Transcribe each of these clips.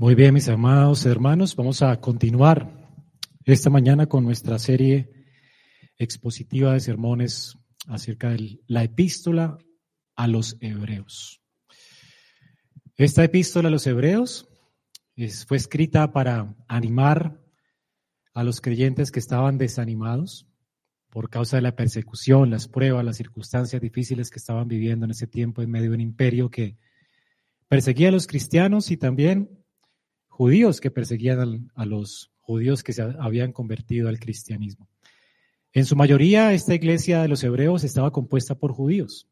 Muy bien, mis amados hermanos, vamos a continuar esta mañana con nuestra serie expositiva de sermones acerca de la epístola a los hebreos. Esta epístola a los hebreos fue escrita para animar a los creyentes que estaban desanimados por causa de la persecución, las pruebas, las circunstancias difíciles que estaban viviendo en ese tiempo en medio de un imperio que perseguía a los cristianos y también judíos que perseguían a los judíos que se habían convertido al cristianismo. En su mayoría, esta iglesia de los hebreos estaba compuesta por judíos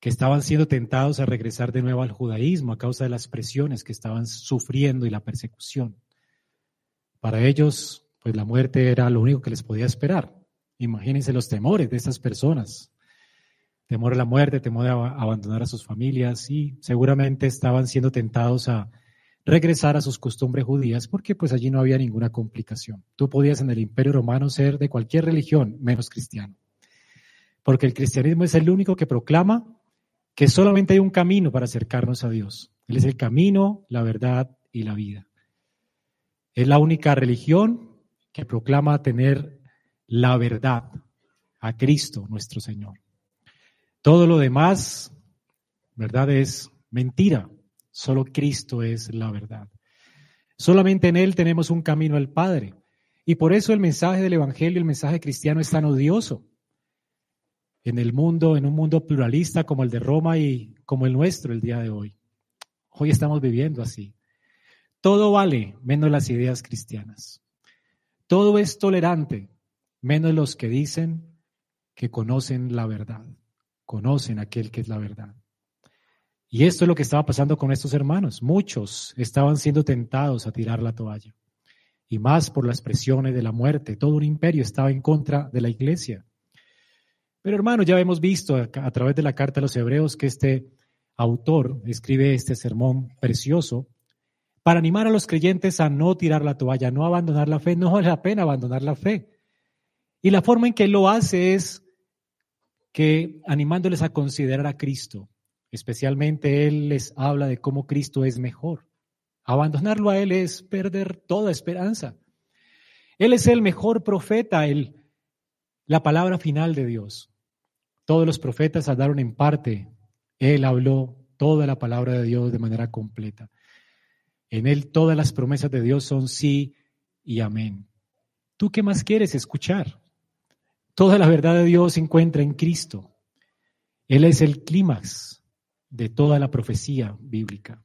que estaban siendo tentados a regresar de nuevo al judaísmo a causa de las presiones que estaban sufriendo y la persecución. Para ellos, pues la muerte era lo único que les podía esperar. Imagínense los temores de estas personas. Temor a la muerte, temor a abandonar a sus familias y seguramente estaban siendo tentados a regresar a sus costumbres judías porque pues allí no había ninguna complicación. Tú podías en el imperio romano ser de cualquier religión menos cristiano. Porque el cristianismo es el único que proclama que solamente hay un camino para acercarnos a Dios. Él es el camino, la verdad y la vida. Es la única religión que proclama tener la verdad a Cristo nuestro Señor. Todo lo demás, verdad, es mentira. Solo Cristo es la verdad. Solamente en Él tenemos un camino al Padre. Y por eso el mensaje del Evangelio, el mensaje cristiano es tan odioso. En el mundo, en un mundo pluralista como el de Roma y como el nuestro el día de hoy. Hoy estamos viviendo así. Todo vale menos las ideas cristianas. Todo es tolerante menos los que dicen que conocen la verdad, conocen aquel que es la verdad. Y esto es lo que estaba pasando con estos hermanos. Muchos estaban siendo tentados a tirar la toalla. Y más por las presiones de la muerte. Todo un imperio estaba en contra de la iglesia. Pero hermanos, ya hemos visto a, través de la carta a los hebreos que este autor escribe este sermón precioso para animar a los creyentes a no tirar la toalla, no abandonar la fe. No vale la pena abandonar la fe. Y la forma en que lo hace es que animándoles a considerar a Cristo, Especialmente Él les habla de cómo Cristo es mejor. Abandonarlo a Él es perder toda esperanza. Él es el mejor profeta, el, la palabra final de Dios. Todos los profetas hablaron en parte. Él habló toda la palabra de Dios de manera completa. En Él todas las promesas de Dios son sí y amén. ¿Tú qué más quieres escuchar? Toda la verdad de Dios se encuentra en Cristo. Él es el clímax de toda la profecía bíblica.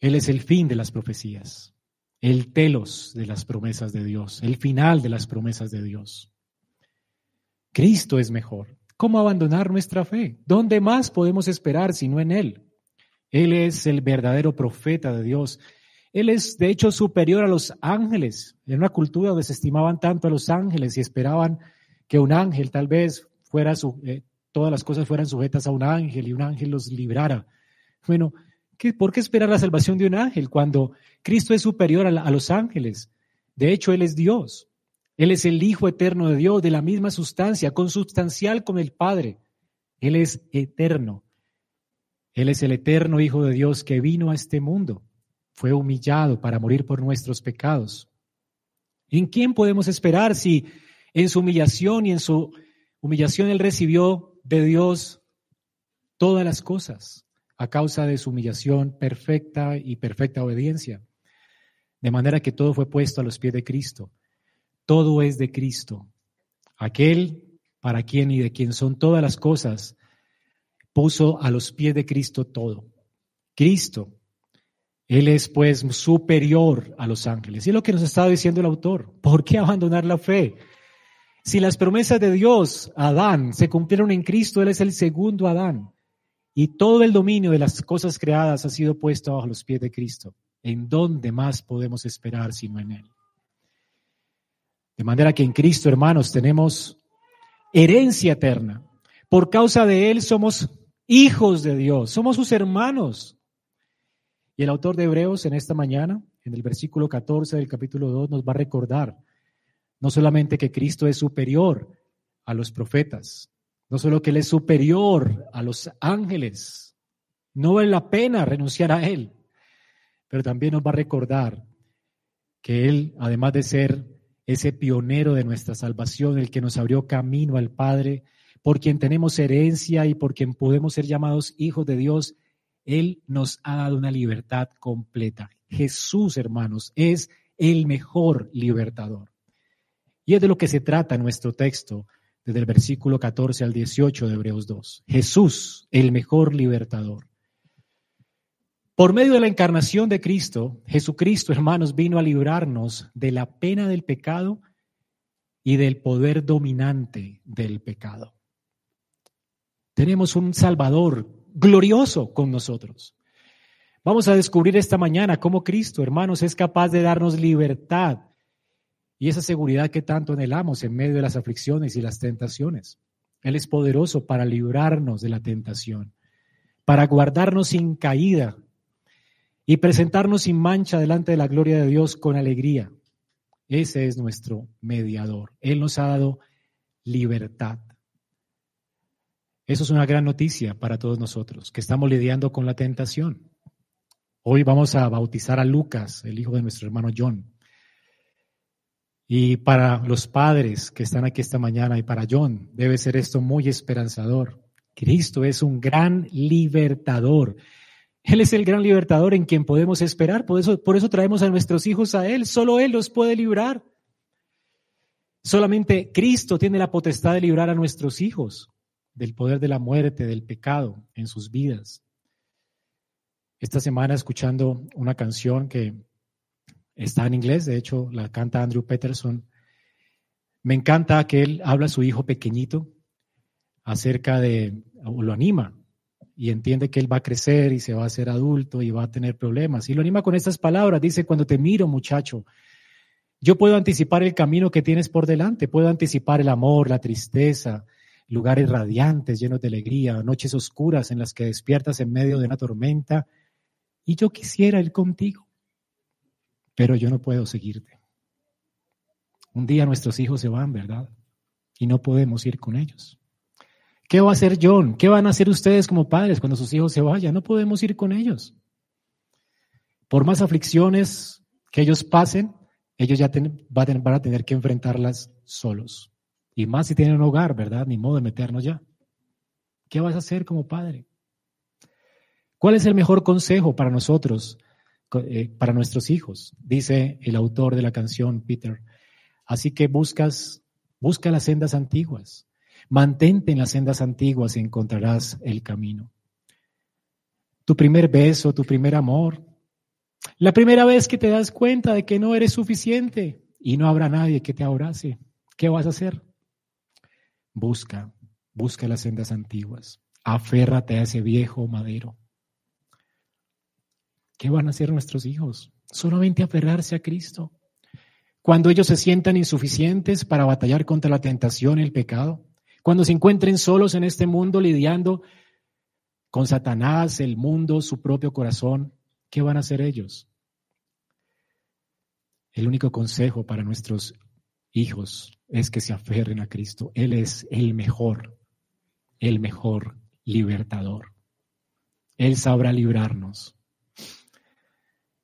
Él es el fin de las profecías, el telos de las promesas de Dios, el final de las promesas de Dios. Cristo es mejor. ¿Cómo abandonar nuestra fe? ¿Dónde más podemos esperar si no en Él? Él es el verdadero profeta de Dios. Él es, de hecho, superior a los ángeles. En una cultura donde se estimaban tanto a los ángeles y esperaban que un ángel tal vez fuera su, eh, todas las cosas fueran sujetas a un ángel y un ángel los librara. Bueno, ¿qué, ¿por qué esperar la salvación de un ángel cuando Cristo es superior a, a los ángeles? De hecho, Él es Dios. Él es el Hijo eterno de Dios, de la misma sustancia, consubstancial con el Padre. Él es eterno. Él es el eterno Hijo de Dios que vino a este mundo. Fue humillado para morir por nuestros pecados. ¿En quién podemos esperar si en su humillación y en su humillación Él recibió de Dios todas las cosas a causa de su humillación perfecta y perfecta obediencia. De manera que todo fue puesto a los pies de Cristo. Todo es de Cristo. Aquel para quien y de quien son todas las cosas, puso a los pies de Cristo todo. Cristo. Él es pues superior a los ángeles. Y es lo que nos está diciendo el autor. ¿Por qué abandonar la fe? Si las promesas de Dios Adán se cumplieron en Cristo, Él es el segundo Adán. Y todo el dominio de las cosas creadas ha sido puesto bajo los pies de Cristo. ¿En dónde más podemos esperar sino en Él? De manera que en Cristo, hermanos, tenemos herencia eterna. Por causa de Él somos hijos de Dios, somos sus hermanos. Y el autor de Hebreos en esta mañana, en el versículo 14 del capítulo 2, nos va a recordar no solamente que Cristo es superior a los profetas, no solo que Él es superior a los ángeles, no vale la pena renunciar a Él. pero también nos va a recordar que Él, además de ser ese pionero de nuestra salvación, el que nos abrió camino al Padre, por quien tenemos herencia y por quien podemos ser llamados hijos de Dios, Él nos ha dado una libertad completa. Jesús, hermanos, es el mejor libertador. Y es de lo que se trata nuestro texto, desde el versículo 14 al 18 de Hebreos 2. Jesús, el mejor libertador. Por medio de la encarnación de Cristo, Jesucristo, hermanos, vino a librarnos de la pena del pecado y del poder dominante del pecado. Tenemos un Salvador glorioso con nosotros. Vamos a descubrir esta mañana cómo Cristo, hermanos, es capaz de darnos libertad y esa seguridad que tanto anhelamos en medio de las aflicciones y las tentaciones. Él es poderoso para librarnos de la tentación, para guardarnos sin caída y presentarnos sin mancha delante de la gloria de Dios con alegría. Ese es nuestro mediador. Él nos ha dado libertad. Eso es una gran noticia para todos nosotros, que estamos lidiando con la tentación. Hoy vamos a bautizar a Lucas, el hijo de nuestro hermano John. Y para los padres que están aquí esta mañana y para John, debe ser esto muy esperanzador. Cristo es un gran libertador. Él es el gran libertador en quien podemos esperar. Por eso, por eso traemos a nuestros hijos a Él. Solo Él los puede librar. Solamente Cristo tiene la potestad de librar a nuestros hijos del poder de la muerte, del pecado en sus vidas. Esta semana escuchando una canción que está en inglés, de hecho la canta Andrew Peterson. Me encanta que él habla a su hijo pequeñito acerca de, o lo anima y entiende que él va a crecer y se va a hacer adulto y va a tener problemas. Y lo anima con estas palabras. Dice, cuando te miro, muchacho, yo puedo anticipar el camino que tienes por delante, puedo anticipar el amor, la tristeza, lugares radiantes, llenos de alegría, noches oscuras en las que despiertas en medio de una tormenta. Y yo quisiera ir contigo, pero yo no puedo seguirte. Un día nuestros hijos se van, ¿verdad? Y no podemos ir con ellos. ¿Qué va a hacer John? ¿Qué van a hacer ustedes como padres cuando sus hijos se vayan? No podemos ir con ellos. Por más aflicciones que ellos pasen, ellos ya van a tener que enfrentarlas solos. Y más si tienen un hogar, ¿verdad? Ni modo de meternos ya. ¿Qué vas a hacer como padre? ¿Cuál es el mejor consejo para nosotros, eh, para nuestros hijos? Dice el autor de la canción, Peter. Así que buscas, busca las sendas antiguas. Mantente en las sendas antiguas y encontrarás el camino. Tu primer beso, tu primer amor. La primera vez que te das cuenta de que no eres suficiente y no habrá nadie que te abrace. ¿Qué vas a hacer? Busca, busca las sendas antiguas. Aférrate a ese viejo madero. ¿Qué van a hacer nuestros hijos? Solamente aferrarse a Cristo. Cuando ellos se sientan insuficientes para batallar contra la tentación y el pecado, cuando se encuentren solos en este mundo lidiando con Satanás, el mundo, su propio corazón, ¿qué van a hacer ellos? El único consejo para nuestros hijos es que se aferren a Cristo. Él es el mejor, el mejor libertador. Él sabrá librarnos.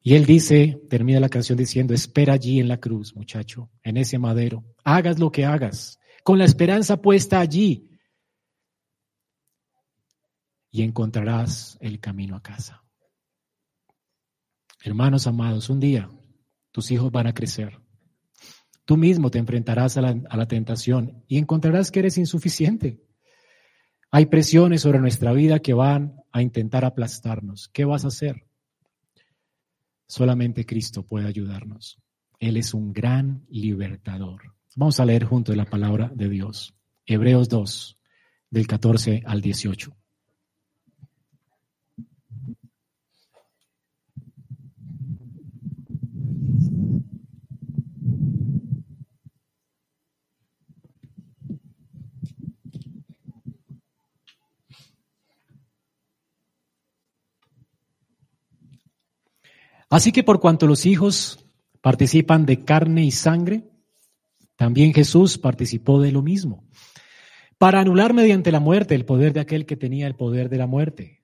Y él dice, termina la canción diciendo, espera allí en la cruz, muchacho, en ese madero. Hagas lo que hagas, con la esperanza puesta allí, y encontrarás el camino a casa. Hermanos amados, un día tus hijos van a crecer. Tú mismo te enfrentarás a la, tentación y encontrarás que eres insuficiente. Hay presiones sobre nuestra vida que van a intentar aplastarnos. ¿Qué vas a hacer? Solamente Cristo puede ayudarnos. Él es un gran libertador. Vamos a leer junto la palabra de Dios. Hebreos 2, del 14 al 18. Así que por cuanto los hijos participan de carne y sangre, también Jesús participó de lo mismo, para anular mediante la muerte el poder de aquel que tenía el poder de la muerte,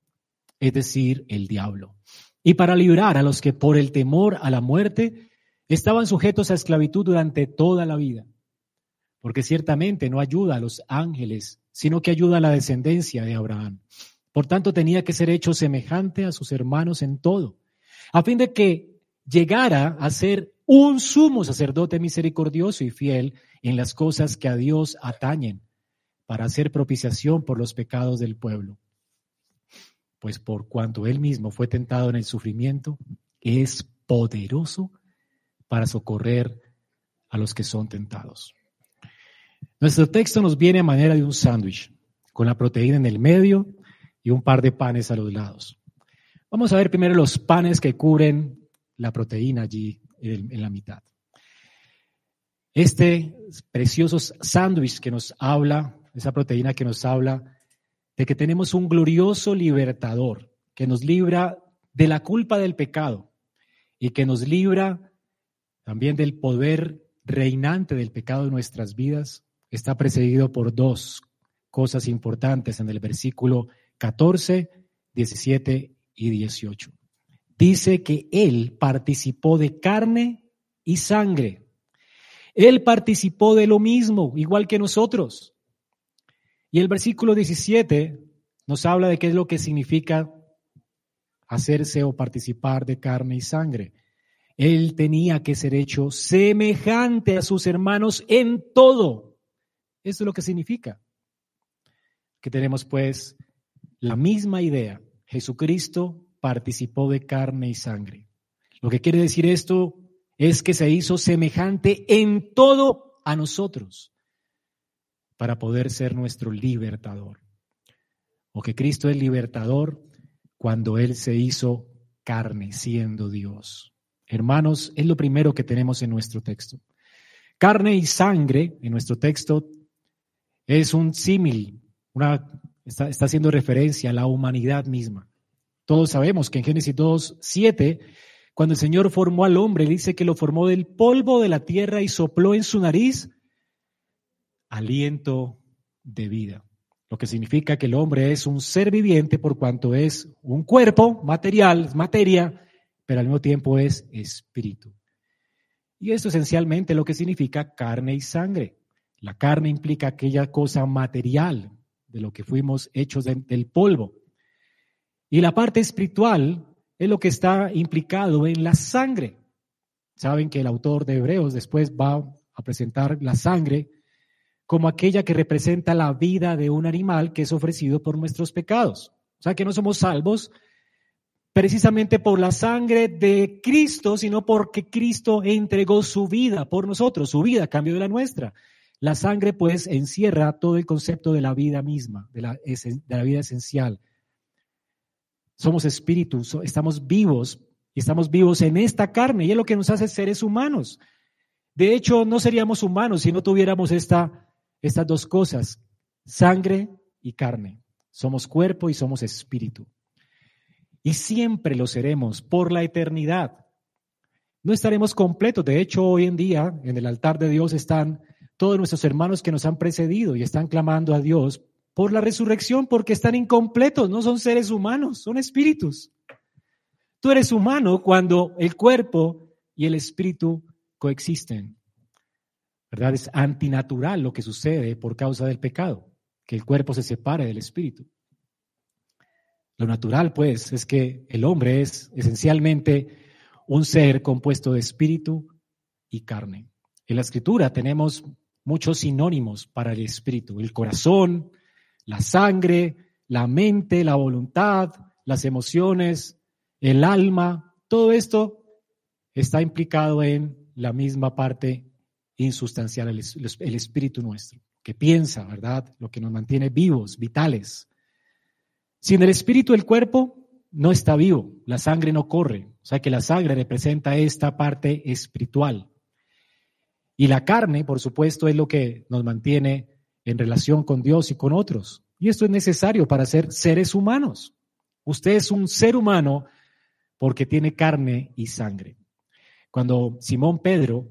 es decir, el diablo, y para librar a los que por el temor a la muerte estaban sujetos a esclavitud durante toda la vida. Porque ciertamente no ayuda a los ángeles, sino que ayuda a la descendencia de Abraham. Por tanto, tenía que ser hecho semejante a sus hermanos en todo, a fin de que llegara a ser un sumo sacerdote misericordioso y fiel en las cosas que a Dios atañen, para hacer propiciación por los pecados del pueblo. Pues por cuanto él mismo fue tentado en el sufrimiento, es poderoso para socorrer a los que son tentados. Nuestro texto nos viene a manera de un sándwich, con la proteína en el medio y un par de panes a los lados. Vamos a ver primero los panes que cubren la proteína allí en, la mitad. Este precioso sándwich que nos habla, esa proteína que nos habla de que tenemos un glorioso libertador que nos libra de la culpa del pecado y que nos libra también del poder reinante del pecado en nuestras vidas, está precedido por dos cosas importantes en el versículo 14, 17 y 18 dice que Él participó de carne y sangre. Él participó de lo mismo, igual que nosotros. Y el versículo 17 nos habla de qué es lo que significa hacerse o participar de carne y sangre. Él tenía que ser hecho semejante a sus hermanos en todo. Eso es lo que significa. Que tenemos pues la misma idea. Jesucristo participó de carne y sangre. Lo que quiere decir esto es que se hizo semejante en todo a nosotros para poder ser nuestro libertador. O que Cristo es libertador cuando Él se hizo carne siendo Dios. Hermanos, es lo primero que tenemos en nuestro texto. Carne y sangre en nuestro texto es un símil, está, haciendo referencia a la humanidad misma. Todos sabemos que en Génesis 2, 7, cuando el Señor formó al hombre, dice que lo formó del polvo de la tierra y sopló en su nariz aliento de vida. Lo que significa que el hombre es un ser viviente por cuanto es un cuerpo material, materia, pero al mismo tiempo es espíritu. Y esto esencialmente lo que significa carne y sangre. La carne implica aquella cosa material de lo que fuimos hechos del polvo. Y la parte espiritual es lo que está implicado en la sangre. Saben que el autor de Hebreos después va a presentar la sangre como aquella que representa la vida de un animal que es ofrecido por nuestros pecados. O sea que no somos salvos precisamente por la sangre de Cristo, sino porque Cristo entregó su vida por nosotros, su vida a cambio de la nuestra. La sangre pues encierra todo el concepto de la vida misma, de la, de la vida esencial. Somos espíritus, estamos vivos y estamos vivos en esta carne y es lo que nos hace seres humanos. De hecho, no seríamos humanos si no tuviéramos esta, estas dos cosas, sangre y carne. Somos cuerpo y somos espíritu. Y siempre lo seremos por la eternidad. No estaremos completos. De hecho, hoy en día en el altar de Dios están todos nuestros hermanos que nos han precedido y están clamando a Dios por la resurrección porque están incompletos, no son seres humanos, son espíritus. Tú eres humano cuando el cuerpo y el espíritu coexisten. ¿Verdad? Es antinatural lo que sucede por causa del pecado, que el cuerpo se separe del espíritu. Lo natural, pues, es que el hombre es esencialmente un ser compuesto de espíritu y carne. En la escritura tenemos muchos sinónimos para el espíritu, el corazón, la sangre, la mente, la voluntad, las emociones, el alma, todo esto está implicado en la misma parte insustancial, el, espíritu nuestro, que piensa, ¿verdad? Lo que nos mantiene vivos, vitales. Sin el espíritu, el cuerpo no está vivo, la sangre no corre. O sea que la sangre representa esta parte espiritual. Y la carne, por supuesto, es lo que nos mantiene en relación con Dios y con otros. Y esto es necesario para ser seres humanos. Usted es un ser humano porque tiene carne y sangre. Cuando Simón Pedro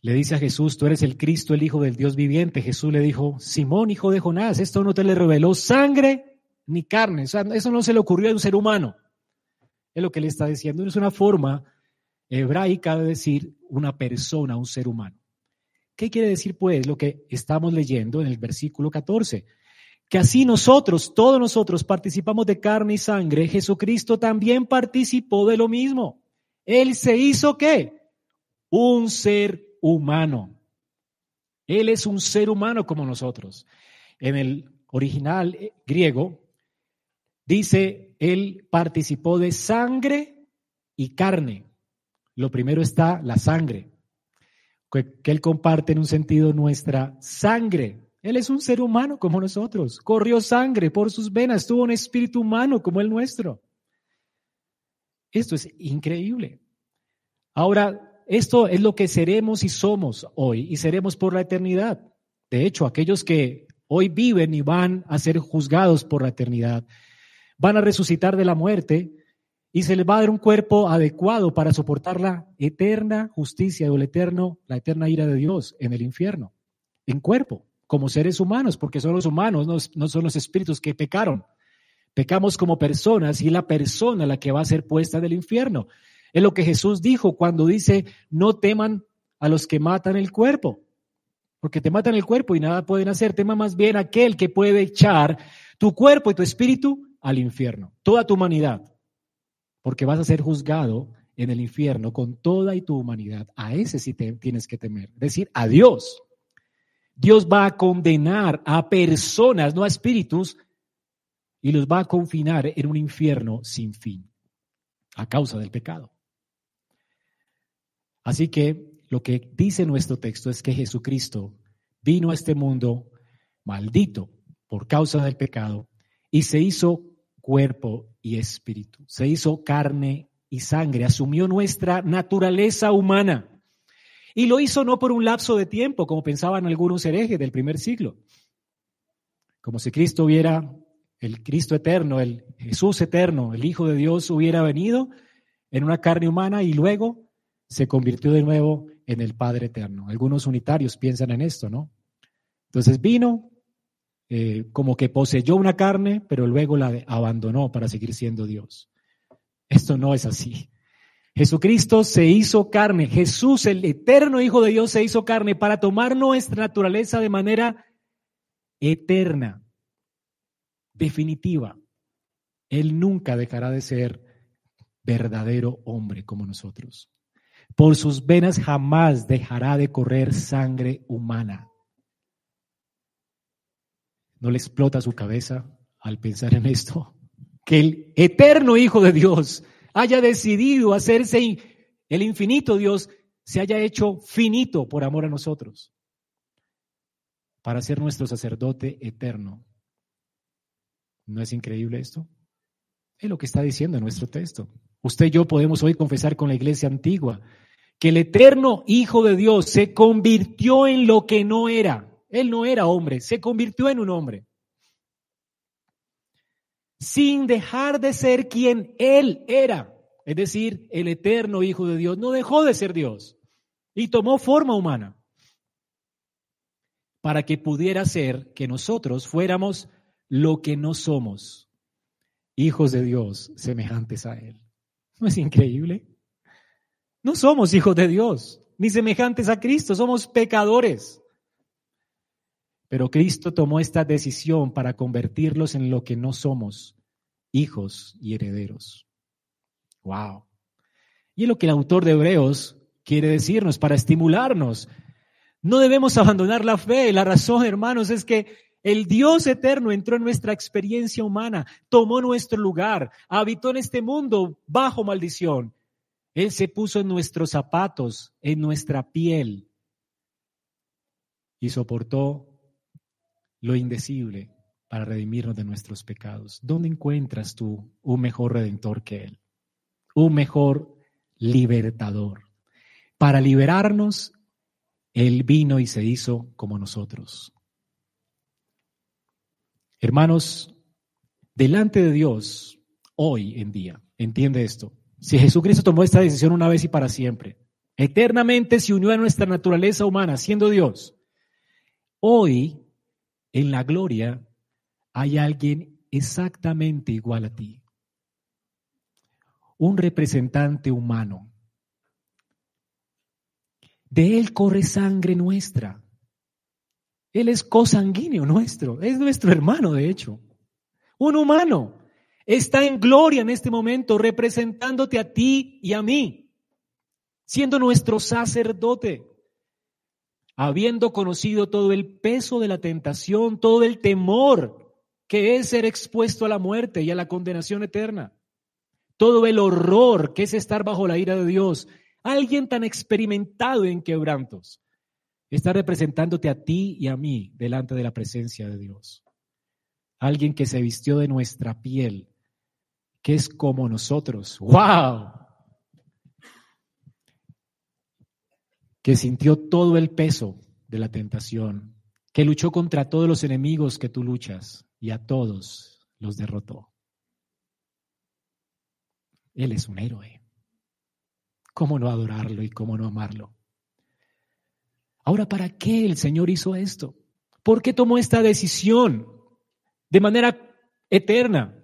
le dice a Jesús, tú eres el Cristo, el Hijo del Dios viviente, Jesús le dijo, Simón, hijo de Jonás, esto no te le reveló sangre ni carne. O sea, eso no se le ocurrió a un ser humano. Es lo que le está diciendo. Es una forma hebraica de decir una persona, un ser humano. ¿Qué quiere decir pues lo que estamos leyendo en el versículo 14? Que así nosotros, todos nosotros participamos de carne y sangre, Jesucristo también participó de lo mismo. Él se hizo qué? Un ser humano. Él es un ser humano como nosotros. En el original eh, griego dice, Él participó de sangre y carne. Lo primero está la sangre, que, Él comparte en un sentido nuestra sangre. Él es un ser humano como nosotros. Corrió sangre por sus venas, tuvo un espíritu humano como el nuestro. Esto es increíble. Ahora, esto es lo que seremos y somos hoy y seremos por la eternidad. De hecho, aquellos que hoy viven y van a ser juzgados por la eternidad, van a resucitar de la muerte y se les va a dar un cuerpo adecuado para soportar la eterna justicia o el eterno, la eterna ira de Dios en el infierno, en cuerpo, como seres humanos, porque son los humanos, no, no son los espíritus que pecaron. Pecamos como personas y la persona la que va a ser puesta del infierno. Es lo que Jesús dijo cuando dice, no teman a los que matan el cuerpo, porque te matan el cuerpo y nada pueden hacer. Tema más bien aquel que puede echar tu cuerpo y tu espíritu al infierno, toda tu humanidad, porque vas a ser juzgado en el infierno con toda tu humanidad. A ese sí te tienes que temer, es decir, a Dios. Dios va a condenar a personas, no a espíritus, y los va a confinar en un infierno sin fin a causa del pecado. Así que lo que dice nuestro texto es que Jesucristo vino a este mundo maldito por causa del pecado y se hizo cuerpo y espíritu, se hizo carne y sangre, asumió nuestra naturaleza humana. Y lo hizo no por un lapso de tiempo, como pensaban algunos herejes del primer siglo, como si Cristo hubiera, el Cristo eterno, el Jesús eterno, el Hijo de Dios hubiera venido en una carne humana y luego se convirtió de nuevo en el Padre Eterno. Algunos unitarios piensan en esto, ¿no? Entonces vino, eh, como que poseyó una carne, pero luego la abandonó para seguir siendo Dios. Esto no es así. Jesucristo se hizo carne. Jesús, el eterno Hijo de Dios, se hizo carne para tomar nuestra naturaleza de manera eterna, definitiva. Él nunca dejará de ser verdadero hombre como nosotros. Por sus venas jamás dejará de correr sangre humana. ¿No le explota su cabeza al pensar en esto? Que el eterno Hijo de Dios haya decidido hacerse el infinito Dios, se haya hecho finito por amor a nosotros, para ser nuestro sacerdote eterno. ¿No es increíble esto? Es lo que está diciendo nuestro texto. Usted y yo podemos hoy confesar con la iglesia antigua que el eterno Hijo de Dios se convirtió en lo que no era. Él no era hombre, se convirtió en un hombre. Sin dejar de ser quien Él era. Es decir, el eterno Hijo de Dios no dejó de ser Dios y tomó forma humana para que pudiera ser que nosotros fuéramos lo que no somos, hijos de Dios semejantes a Él. ¿No es increíble? No somos hijos de Dios, ni semejantes a Cristo, somos pecadores. Pero Cristo tomó esta decisión para convertirlos en lo que no somos, hijos y herederos. Wow. Y es lo que el autor de Hebreos quiere decirnos para estimularnos. No debemos abandonar la fe. La razón, hermanos, es que el Dios eterno entró en nuestra experiencia humana, tomó nuestro lugar, habitó en este mundo bajo maldición él se puso en nuestros zapatos, en nuestra piel, y soportó lo indecible para redimirnos de nuestros pecados. ¿Dónde encuentras tú un mejor redentor que Él? Un mejor libertador. Para liberarnos, Él vino y se hizo como nosotros. Hermanos, delante de Dios, hoy en día, entiende esto, si Jesucristo tomó esta decisión una vez y para siempre, eternamente se unió a nuestra naturaleza humana, siendo Dios, hoy en la gloria hay alguien exactamente igual a ti. un representante humano. De Él corre sangre nuestra. Él es cosanguíneo nuestro, es nuestro hermano, de hecho. Un humano está en gloria en este momento, representándote a ti y a mí, siendo nuestro sacerdote, habiendo conocido todo el peso de la tentación, todo el temor que es ser expuesto a la muerte y a la condenación eterna, todo el horror que es estar bajo la ira de Dios, alguien tan experimentado en quebrantos está representándote a ti y a mí delante de la presencia de Dios. Alguien que se vistió de nuestra piel, que es como nosotros. ¡Wow! Que sintió todo el peso de la tentación, que luchó contra todos los enemigos que tú luchas y a todos los derrotó. Él es un héroe. ¿Cómo no adorarlo y cómo no amarlo? Ahora, ¿para qué el Señor hizo esto? ¿Por qué tomó esta decisión de manera eterna?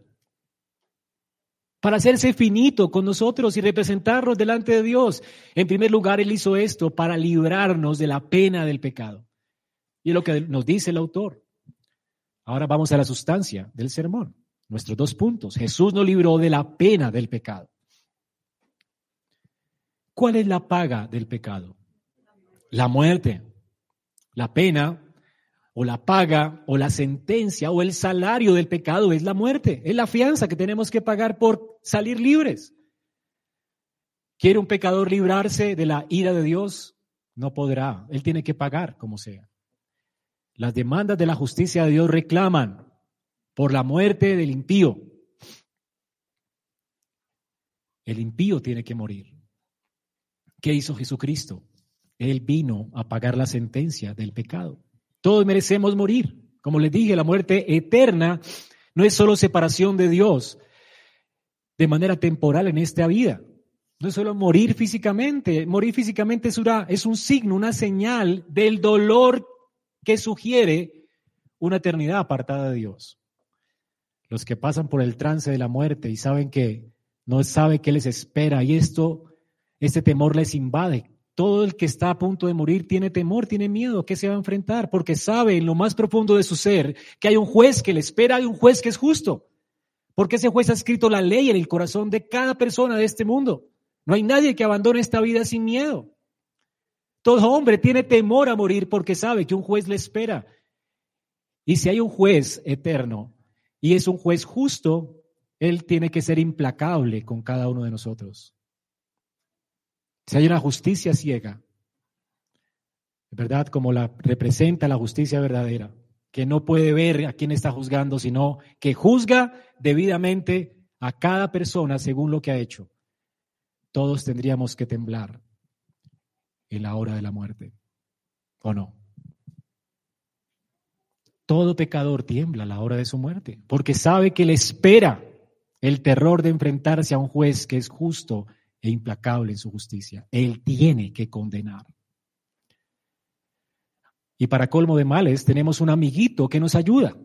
Para hacerse finito con nosotros y representarnos delante de Dios. En primer lugar, Él hizo esto para librarnos de la pena del pecado. Y es lo que nos dice el autor. Ahora vamos a la sustancia del sermón. Nuestros dos puntos. Jesús nos libró de la pena del pecado. ¿Cuál es la paga del pecado? la muerte, la pena o la paga o la sentencia o el salario del pecado es la muerte, es la fianza que tenemos que pagar por salir libres. ¿Quiere un pecador librarse de la ira de Dios? No podrá, él tiene que pagar como sea. Las demandas de la justicia de Dios reclaman por la muerte del impío. El impío tiene que morir. ¿Qué hizo Jesucristo? Él vino a pagar la sentencia del pecado. Todos merecemos morir. Como les dije, la muerte eterna no es solo separación de Dios de manera temporal en esta vida. No es solo morir físicamente. Morir físicamente es, es un signo, una señal del dolor que sugiere una eternidad apartada de Dios. Los que pasan por el trance de la muerte y saben que no sabe qué les espera y esto, este temor les invade todo el que está a punto de morir tiene temor, tiene miedo, ¿qué se va a enfrentar? Porque sabe en lo más profundo de su ser que hay un juez que le espera, hay un juez que es justo. Porque ese juez ha escrito la ley en el corazón de cada persona de este mundo. No hay nadie que abandone esta vida sin miedo. Todo hombre tiene temor a morir porque sabe que un juez le espera. Y si hay un juez eterno y es un juez justo, él tiene que ser implacable con cada uno de nosotros. Si hay una justicia ciega, ¿verdad? Como la representa la justicia verdadera, que no puede ver a quién está juzgando, sino que juzga debidamente a cada persona según lo que ha hecho. Todos tendríamos que temblar en la hora de la muerte, ¿o no? Todo pecador tiembla a la hora de su muerte, porque sabe que le espera el terror de enfrentarse a un juez que es justo e implacable en su justicia. Él tiene que condenar. Y para colmo de males tenemos un amiguito que nos ayuda,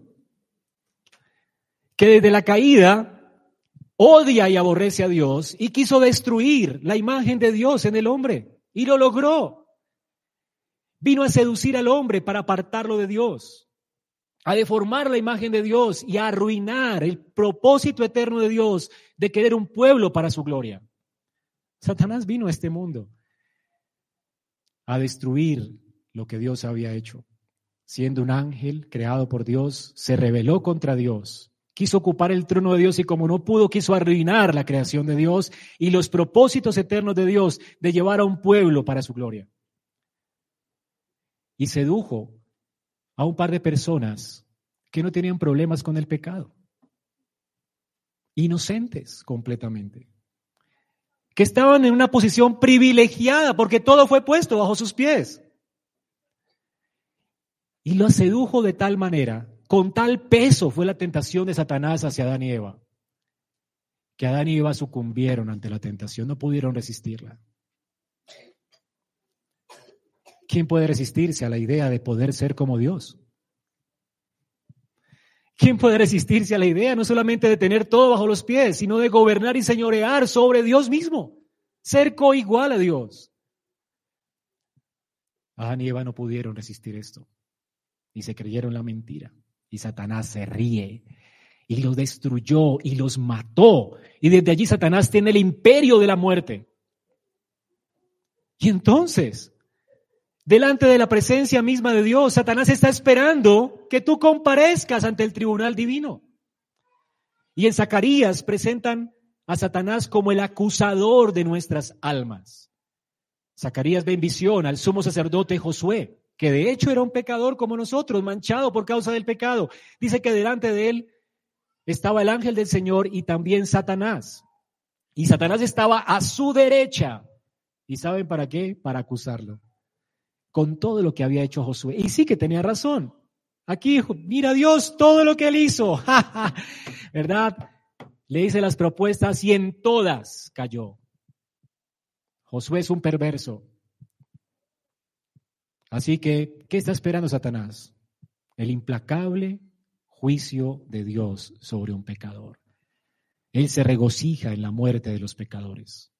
que desde la caída odia y aborrece a Dios y quiso destruir la imagen de Dios en el hombre y lo logró. Vino a seducir al hombre para apartarlo de Dios, a deformar la imagen de Dios y a arruinar el propósito eterno de Dios de querer un pueblo para su gloria. Satanás vino a este mundo a destruir lo que Dios había hecho. Siendo un ángel creado por Dios, se rebeló contra Dios. Quiso ocupar el trono de Dios y como no pudo, quiso arruinar la creación de Dios y los propósitos eternos de Dios de llevar a un pueblo para su gloria. Y sedujo a un par de personas que no tenían problemas con el pecado. Inocentes completamente que estaban en una posición privilegiada porque todo fue puesto bajo sus pies. Y lo sedujo de tal manera, con tal peso fue la tentación de Satanás hacia Adán y Eva, que Adán y Eva sucumbieron ante la tentación, no pudieron resistirla. ¿Quién puede resistirse a la idea de poder ser como Dios? ¿Quién puede resistirse a la idea no solamente de tener todo bajo los pies, sino de gobernar y señorear sobre Dios mismo? Ser coigual a Dios. Adán y Eva no pudieron resistir esto y se creyeron la mentira. Y Satanás se ríe y los destruyó y los mató. Y desde allí Satanás tiene el imperio de la muerte. Y entonces, delante de la presencia misma de Dios, Satanás está esperando que tú comparezcas ante el tribunal divino. Y en Zacarías presentan a Satanás como el acusador de nuestras almas. Zacarías ve en visión al sumo sacerdote Josué, que de hecho era un pecador como nosotros, manchado por causa del pecado. Dice que delante de él estaba el ángel del Señor y también Satanás. Y Satanás estaba a su derecha. ¿Y saben para qué? Para acusarlo. Con todo lo que había hecho Josué. Y sí que tenía razón. Aquí, mira Dios, todo lo que él hizo. ¿Verdad? Le hice las propuestas y en todas cayó. Josué es un perverso. Así que, ¿qué está esperando Satanás? El implacable juicio de Dios sobre un pecador. Él se regocija en la muerte de los pecadores.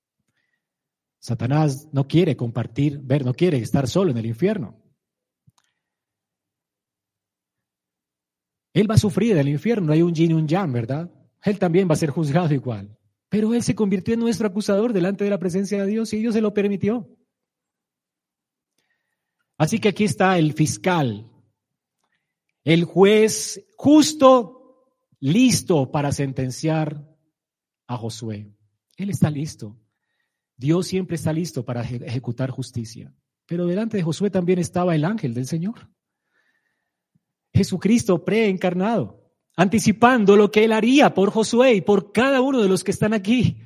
Satanás no quiere compartir, ver, no quiere estar solo en el infierno. Él va a sufrir del infierno, no hay un yin y un yang, ¿verdad? Él también va a ser juzgado igual. Pero Él se convirtió en nuestro acusador delante de la presencia de Dios y Dios se lo permitió. Así que aquí está el fiscal, el juez justo, listo para sentenciar a Josué. Él está listo. Dios siempre está listo para ejecutar justicia. Pero delante de Josué también estaba el ángel del Señor. Jesucristo preencarnado anticipando lo que él haría por Josué y por cada uno de los que están aquí.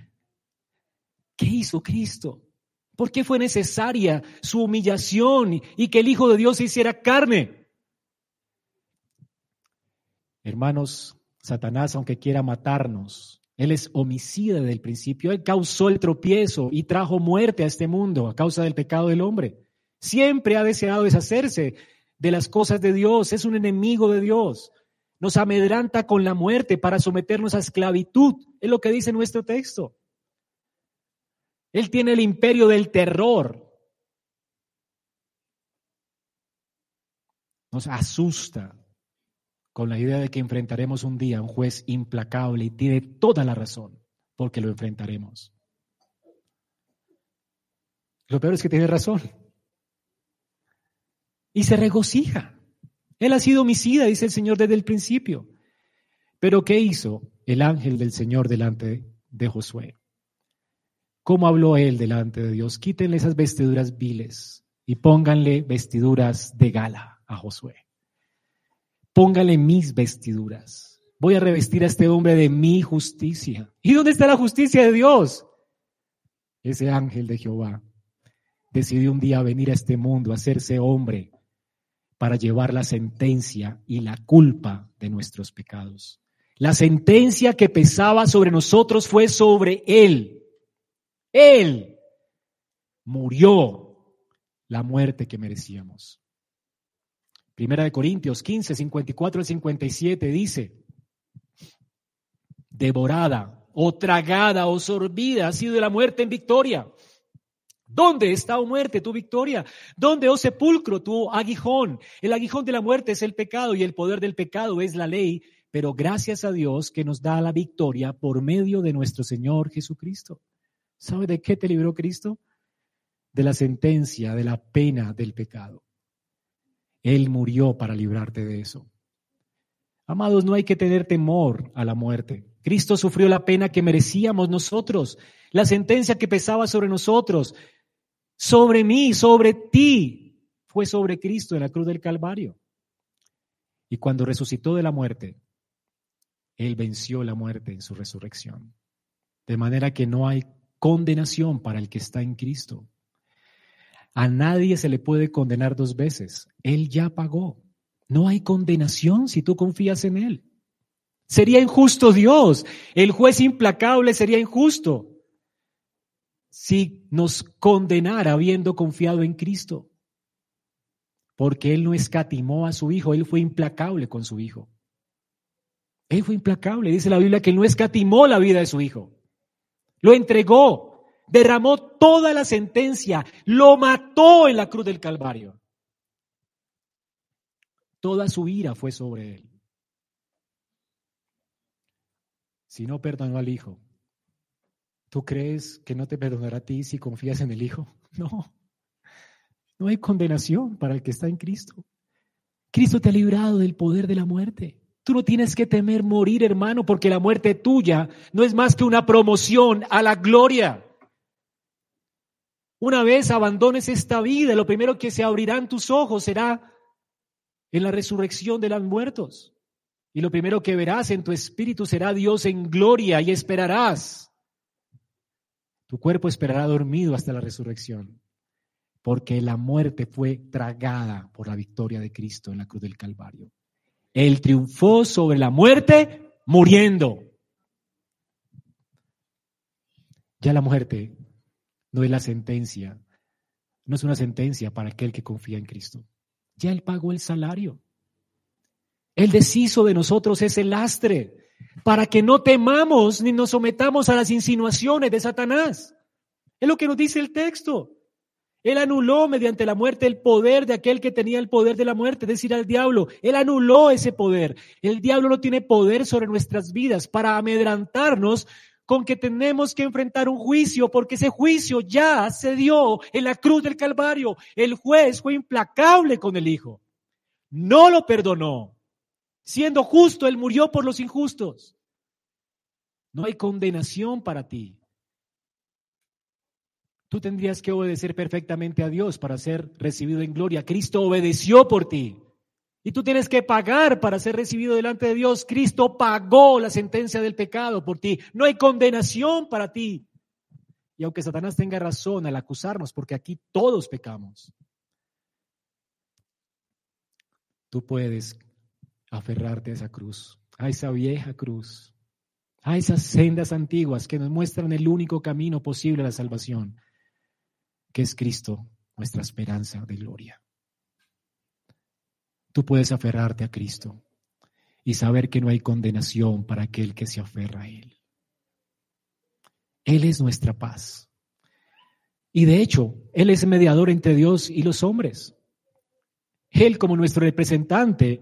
¿Qué hizo Cristo? ¿Por qué fue necesaria su humillación y que el Hijo de Dios se hiciera carne? Hermanos, Satanás, aunque quiera matarnos, él es homicida desde el principio. Él causó el tropiezo y trajo muerte a este mundo a causa del pecado del hombre. Siempre ha deseado deshacerse de las cosas de Dios. Es un enemigo de Dios nos amedranta con la muerte para someternos a esclavitud. Es lo que dice nuestro texto. Él tiene el imperio del terror. Nos asusta con la idea de que enfrentaremos un día a un juez implacable y tiene toda la razón porque lo enfrentaremos. Lo peor es que tiene razón. Y se regocija. Él ha sido homicida, dice el Señor desde el principio. Pero ¿qué hizo el ángel del Señor delante de Josué? ¿Cómo habló él delante de Dios? Quítenle esas vestiduras viles y pónganle vestiduras de gala a Josué. Pónganle mis vestiduras. Voy a revestir a este hombre de mi justicia. ¿Y dónde está la justicia de Dios? Ese ángel de Jehová decidió un día venir a este mundo, a hacerse hombre para llevar la sentencia y la culpa de nuestros pecados. La sentencia que pesaba sobre nosotros fue sobre Él. Él murió la muerte que merecíamos. Primera de Corintios 15, 54 al 57 dice, devorada o tragada o sorbida ha sido la muerte en victoria. ¿Dónde está, oh muerte, tu victoria? ¿Dónde, oh sepulcro, tu aguijón? El aguijón de la muerte es el pecado y el poder del pecado es la ley, pero gracias a Dios que nos da la victoria por medio de nuestro Señor Jesucristo. ¿Sabe de qué te libró Cristo? De la sentencia, de la pena del pecado. Él murió para librarte de eso. Amados, no hay que tener temor a la muerte. Cristo sufrió la pena que merecíamos nosotros, la sentencia que pesaba sobre nosotros sobre mí, sobre ti, fue sobre Cristo en la cruz del Calvario. Y cuando resucitó de la muerte, Él venció la muerte en su resurrección. De manera que no hay condenación para el que está en Cristo. A nadie se le puede condenar dos veces. Él ya pagó. No hay condenación si tú confías en Él. Sería injusto Dios. El juez implacable sería injusto si nos condenara habiendo confiado en Cristo. Porque Él no escatimó a su Hijo, Él fue implacable con su Hijo. Él fue implacable. Dice la Biblia que él no escatimó la vida de su hijo. Lo entregó, derramó toda la sentencia, lo mató en la cruz del Calvario. Toda su ira fue sobre él. Si no perdonó al hijo, ¿tú crees que no te perdonará a ti si confías en el hijo? No. No hay condenación para el que está en Cristo. Cristo te ha librado del poder de la muerte. Tú no tienes que temer morir, hermano, porque la muerte tuya no es más que una promoción a la gloria. Una vez abandones esta vida, lo primero que se abrirán tus ojos será en la resurrección de los muertos. Y lo primero que verás en tu espíritu será Dios en gloria y esperarás. Tu cuerpo esperará dormido hasta la resurrección, porque la muerte fue tragada por la victoria de Cristo en la cruz del Calvario. Él triunfó sobre la muerte muriendo. Ya la muerte no es la sentencia, no es una sentencia para aquel que confía en Cristo. Ya Él pagó el salario. Él deshizo de nosotros ese lastre para que no temamos ni nos sometamos a las insinuaciones de Satanás. Es lo que nos dice el texto. Él anuló mediante la muerte el poder de aquel que tenía el poder de la muerte, es decir, al diablo. Él anuló ese poder. El diablo no tiene poder sobre nuestras vidas para amedrantarnos con que tenemos que enfrentar un juicio, porque ese juicio ya se dio en la cruz del Calvario. El juez fue implacable con el Hijo. No lo perdonó. Siendo justo, Él murió por los injustos. No hay condenación para ti. Tú tendrías que obedecer perfectamente a Dios para ser recibido en gloria. Cristo obedeció por ti. Y tú tienes que pagar para ser recibido delante de Dios. Cristo pagó la sentencia del pecado por ti. No hay condenación para ti. Y aunque Satanás tenga razón al acusarnos, porque aquí todos pecamos, tú puedes aferrarte a esa cruz, a esa vieja cruz, a esas sendas antiguas que nos muestran el único camino posible a la salvación que es Cristo, nuestra esperanza de gloria. Tú puedes aferrarte a Cristo y saber que no hay condenación para aquel que se aferra a Él. Él es nuestra paz. Y de hecho, Él es mediador entre Dios y los hombres. Él como nuestro representante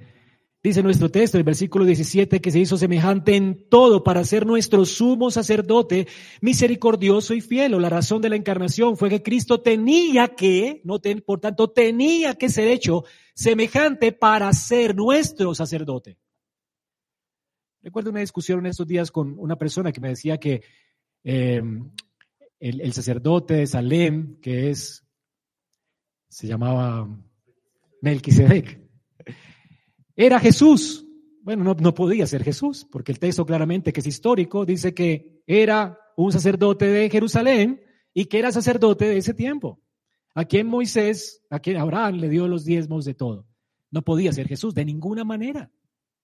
Dice nuestro texto, el versículo 17, que se hizo semejante en todo para ser nuestro sumo sacerdote, misericordioso y fiel. La razón de la encarnación fue que Cristo tenía que, no por tanto, tenía que ser hecho semejante para ser nuestro sacerdote. Recuerdo una discusión en estos días con una persona que me decía que em, el, el sacerdote de Salem, que es, se llamaba Melquisedec, era Jesús. Bueno, no, no podía ser Jesús, porque el texto claramente, que es histórico, dice que era un sacerdote de Jerusalén y que era sacerdote de ese tiempo. A quien Moisés, a quien Abraham le dio los diezmos de todo. No podía ser Jesús de ninguna manera.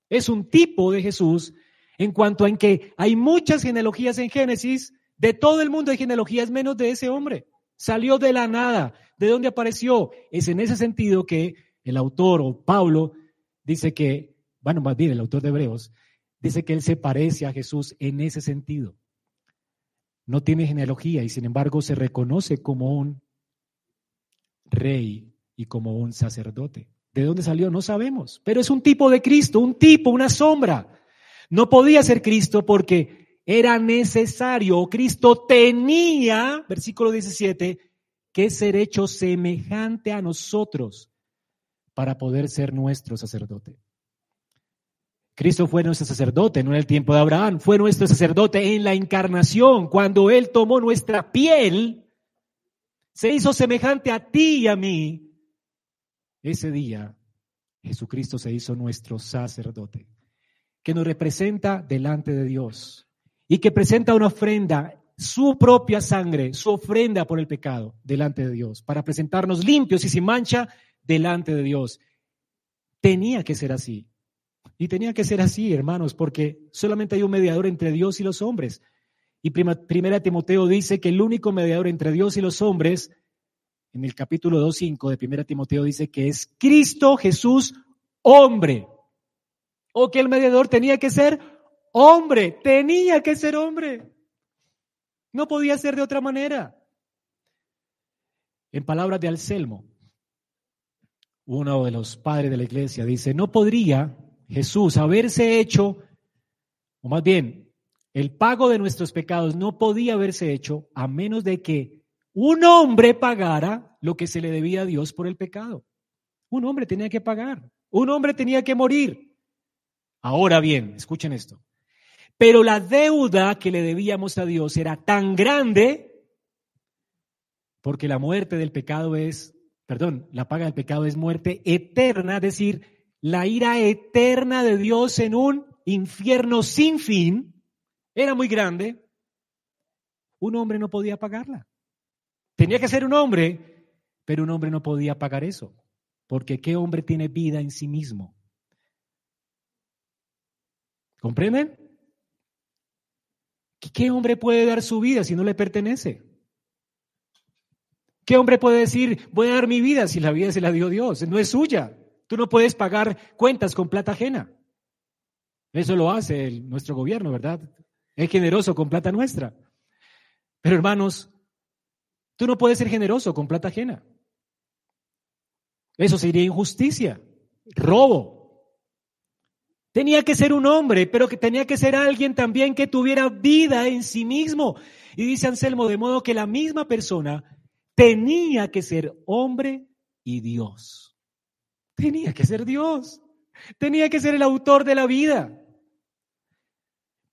Es un tipo de Jesús en cuanto en que hay muchas genealogías en Génesis, de todo el mundo hay genealogías menos de ese hombre. Salió de la nada. ¿De dónde apareció? Es en ese sentido que el autor o Pablo dice que, bueno, más bien el autor de Hebreos, dice que él se parece a Jesús en ese sentido. No tiene genealogía y sin embargo se reconoce como un rey y como un sacerdote. ¿De dónde salió? No sabemos, pero es un tipo de Cristo, un tipo, una sombra. No podía ser Cristo porque era necesario, Cristo tenía, versículo 17, que ser hecho semejante a nosotros para poder ser nuestro sacerdote. Cristo fue nuestro sacerdote, no en el tiempo de Abraham, fue nuestro sacerdote en la encarnación, cuando Él tomó nuestra piel, se hizo semejante a ti y a mí. Ese día Jesucristo se hizo nuestro sacerdote, que nos representa delante de Dios y que presenta una ofrenda, su propia sangre, su ofrenda por el pecado delante de Dios, para presentarnos limpios y sin mancha delante de Dios. Tenía que ser así. Y tenía que ser así, hermanos, porque solamente hay un mediador entre Dios y los hombres. Y primera Timoteo dice que el único mediador entre Dios y los hombres, en el capítulo 2.5 de primera Timoteo dice que es Cristo Jesús, hombre. o que el mediador tenía que ser hombre, tenía que ser hombre. No podía ser de otra manera. En palabras de Anselmo, uno de los padres de la iglesia, dice, no podría Jesús haberse hecho, o más bien, el pago de nuestros pecados no podía haberse hecho a menos de que un hombre pagara lo que se le debía a Dios por el pecado. Un hombre tenía que pagar, un hombre tenía que morir. Ahora bien, escuchen esto. Pero la deuda que le debíamos a Dios era tan grande porque la muerte del pecado es, perdón, la paga del pecado es muerte eterna, es decir, la ira eterna de Dios en un infierno sin fin era muy grande. Un hombre no podía pagarla. Tenía que ser un hombre, pero un hombre no podía pagar eso, porque ¿qué hombre tiene vida en sí mismo? ¿Comprenden? ¿Qué hombre puede dar su vida si no le pertenece? ¿Qué hombre puede decir, voy a dar mi vida si la vida se la dio Dios? No es suya. Tú no puedes pagar cuentas con plata ajena. Eso lo hace nuestro gobierno, ¿verdad? Es generoso con plata nuestra. Pero hermanos, tú no puedes ser generoso con plata ajena. Eso sería injusticia, robo. Tenía que ser un hombre, pero que tenía que ser alguien también que tuviera vida en sí mismo. Y dice Anselmo, de modo que la misma persona tenía que ser hombre y Dios. Tenía que ser Dios. Tenía que ser el autor de la vida.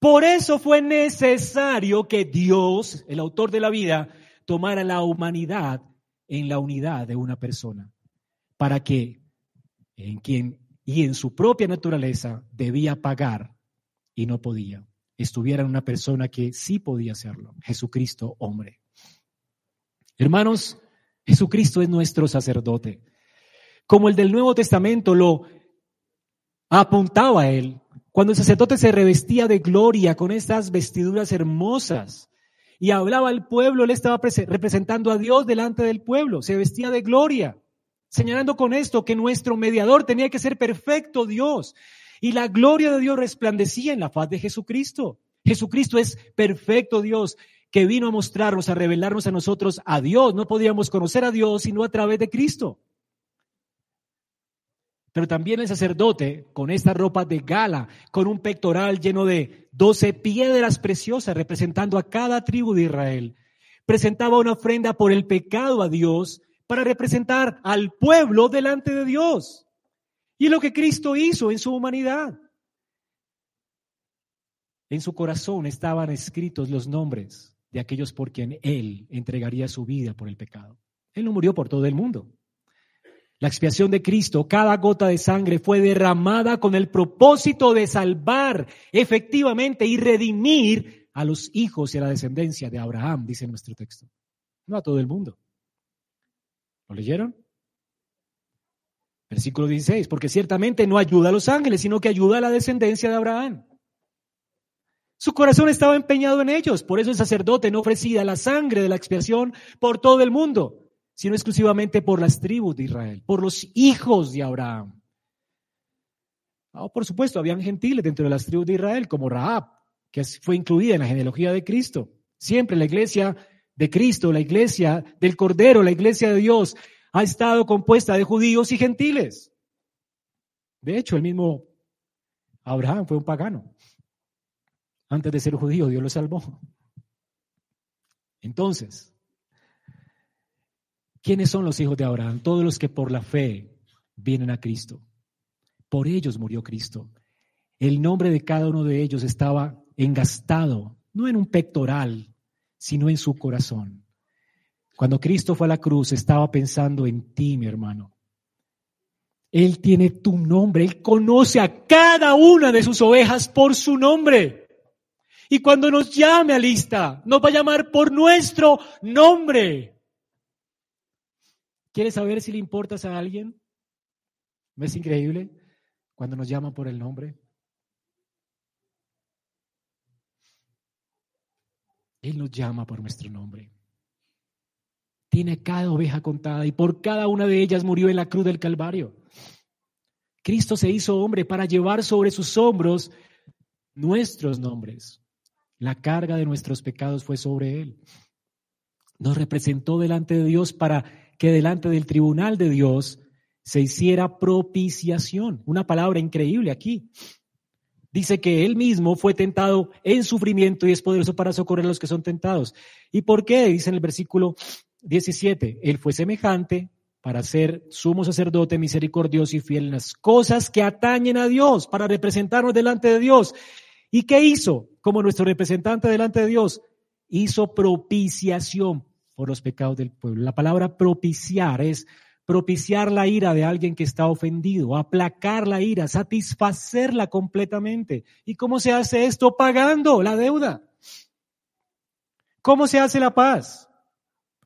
Por eso fue necesario que Dios, el autor de la vida, tomara la humanidad en la unidad de una persona, para que en quien y en su propia naturaleza debía pagar y no podía. Estuviera una persona que sí podía hacerlo, Jesucristo hombre. Hermanos, Jesucristo es nuestro sacerdote. Como el del Nuevo Testamento lo apuntaba a él, cuando el sacerdote se revestía de gloria con estas vestiduras hermosas y hablaba al pueblo, él estaba representando a Dios delante del pueblo, se vestía de gloria señalando con esto que nuestro mediador tenía que ser perfecto Dios y la gloria de Dios resplandecía en la faz de Jesucristo. Jesucristo es perfecto Dios que vino a mostrarnos, a revelarnos a nosotros a Dios. No podíamos conocer a Dios sino a través de Cristo. Pero también el sacerdote, con esta ropa de gala, con un pectoral lleno de doce piedras preciosas representando a cada tribu de Israel, presentaba una ofrenda por el pecado a Dios para representar al pueblo delante de Dios. Y lo que Cristo hizo en su humanidad. En su corazón estaban escritos los nombres de aquellos por quien Él entregaría su vida por el pecado. Él no murió por todo el mundo. La expiación de Cristo, cada gota de sangre fue derramada con el propósito de salvar efectivamente y redimir a los hijos y a la descendencia de Abraham, dice nuestro texto. No a todo el mundo. ¿Lo leyeron? Versículo 16, porque ciertamente no ayuda a los ángeles, sino que ayuda a la descendencia de Abraham. Su corazón estaba empeñado en ellos, por eso el sacerdote no ofrecía la sangre de la expiación por todo el mundo, sino exclusivamente por las tribus de Israel, por los hijos de Abraham. Ah, por supuesto, habían gentiles dentro de las tribus de Israel, como Rahab, que fue incluida en la genealogía de Cristo. Siempre la iglesia de Cristo, la iglesia del Cordero, la iglesia de Dios, ha estado compuesta de judíos y gentiles. De hecho, el mismo Abraham fue un pagano. Antes de ser judío, Dios lo salvó. Entonces, ¿quiénes son los hijos de Abraham? Todos los que por la fe vienen a Cristo. Por ellos murió Cristo. El nombre de cada uno de ellos estaba engastado, no en un pectoral, sino en su corazón. Cuando Cristo fue a la cruz, estaba pensando en ti, mi hermano. Él tiene tu nombre, Él conoce a cada una de sus ovejas por su nombre. Y cuando nos llame a lista, nos va a llamar por nuestro nombre. ¿Quieres saber si le importas a alguien? ¿No es increíble cuando nos llaman por el nombre? Él nos llama por nuestro nombre. Tiene cada oveja contada y por cada una de ellas murió en la cruz del Calvario. Cristo se hizo hombre para llevar sobre sus hombros nuestros nombres. La carga de nuestros pecados fue sobre él. Nos representó delante de Dios para que delante del tribunal de Dios se hiciera propiciación. Una palabra increíble aquí. Dice que él mismo fue tentado en sufrimiento y es poderoso para socorrer a los que son tentados. ¿Y por qué? Dice en el versículo 17, él fue semejante para ser sumo sacerdote misericordioso y fiel en las cosas que atañen a Dios, para representarnos delante de Dios. ¿Y qué hizo como nuestro representante delante de Dios? Hizo propiciación por los pecados del pueblo. La palabra propiciar es propiciar la ira de alguien que está ofendido, aplacar la ira, satisfacerla completamente. ¿Y cómo se hace esto? Pagando la deuda. ¿Cómo se hace la paz?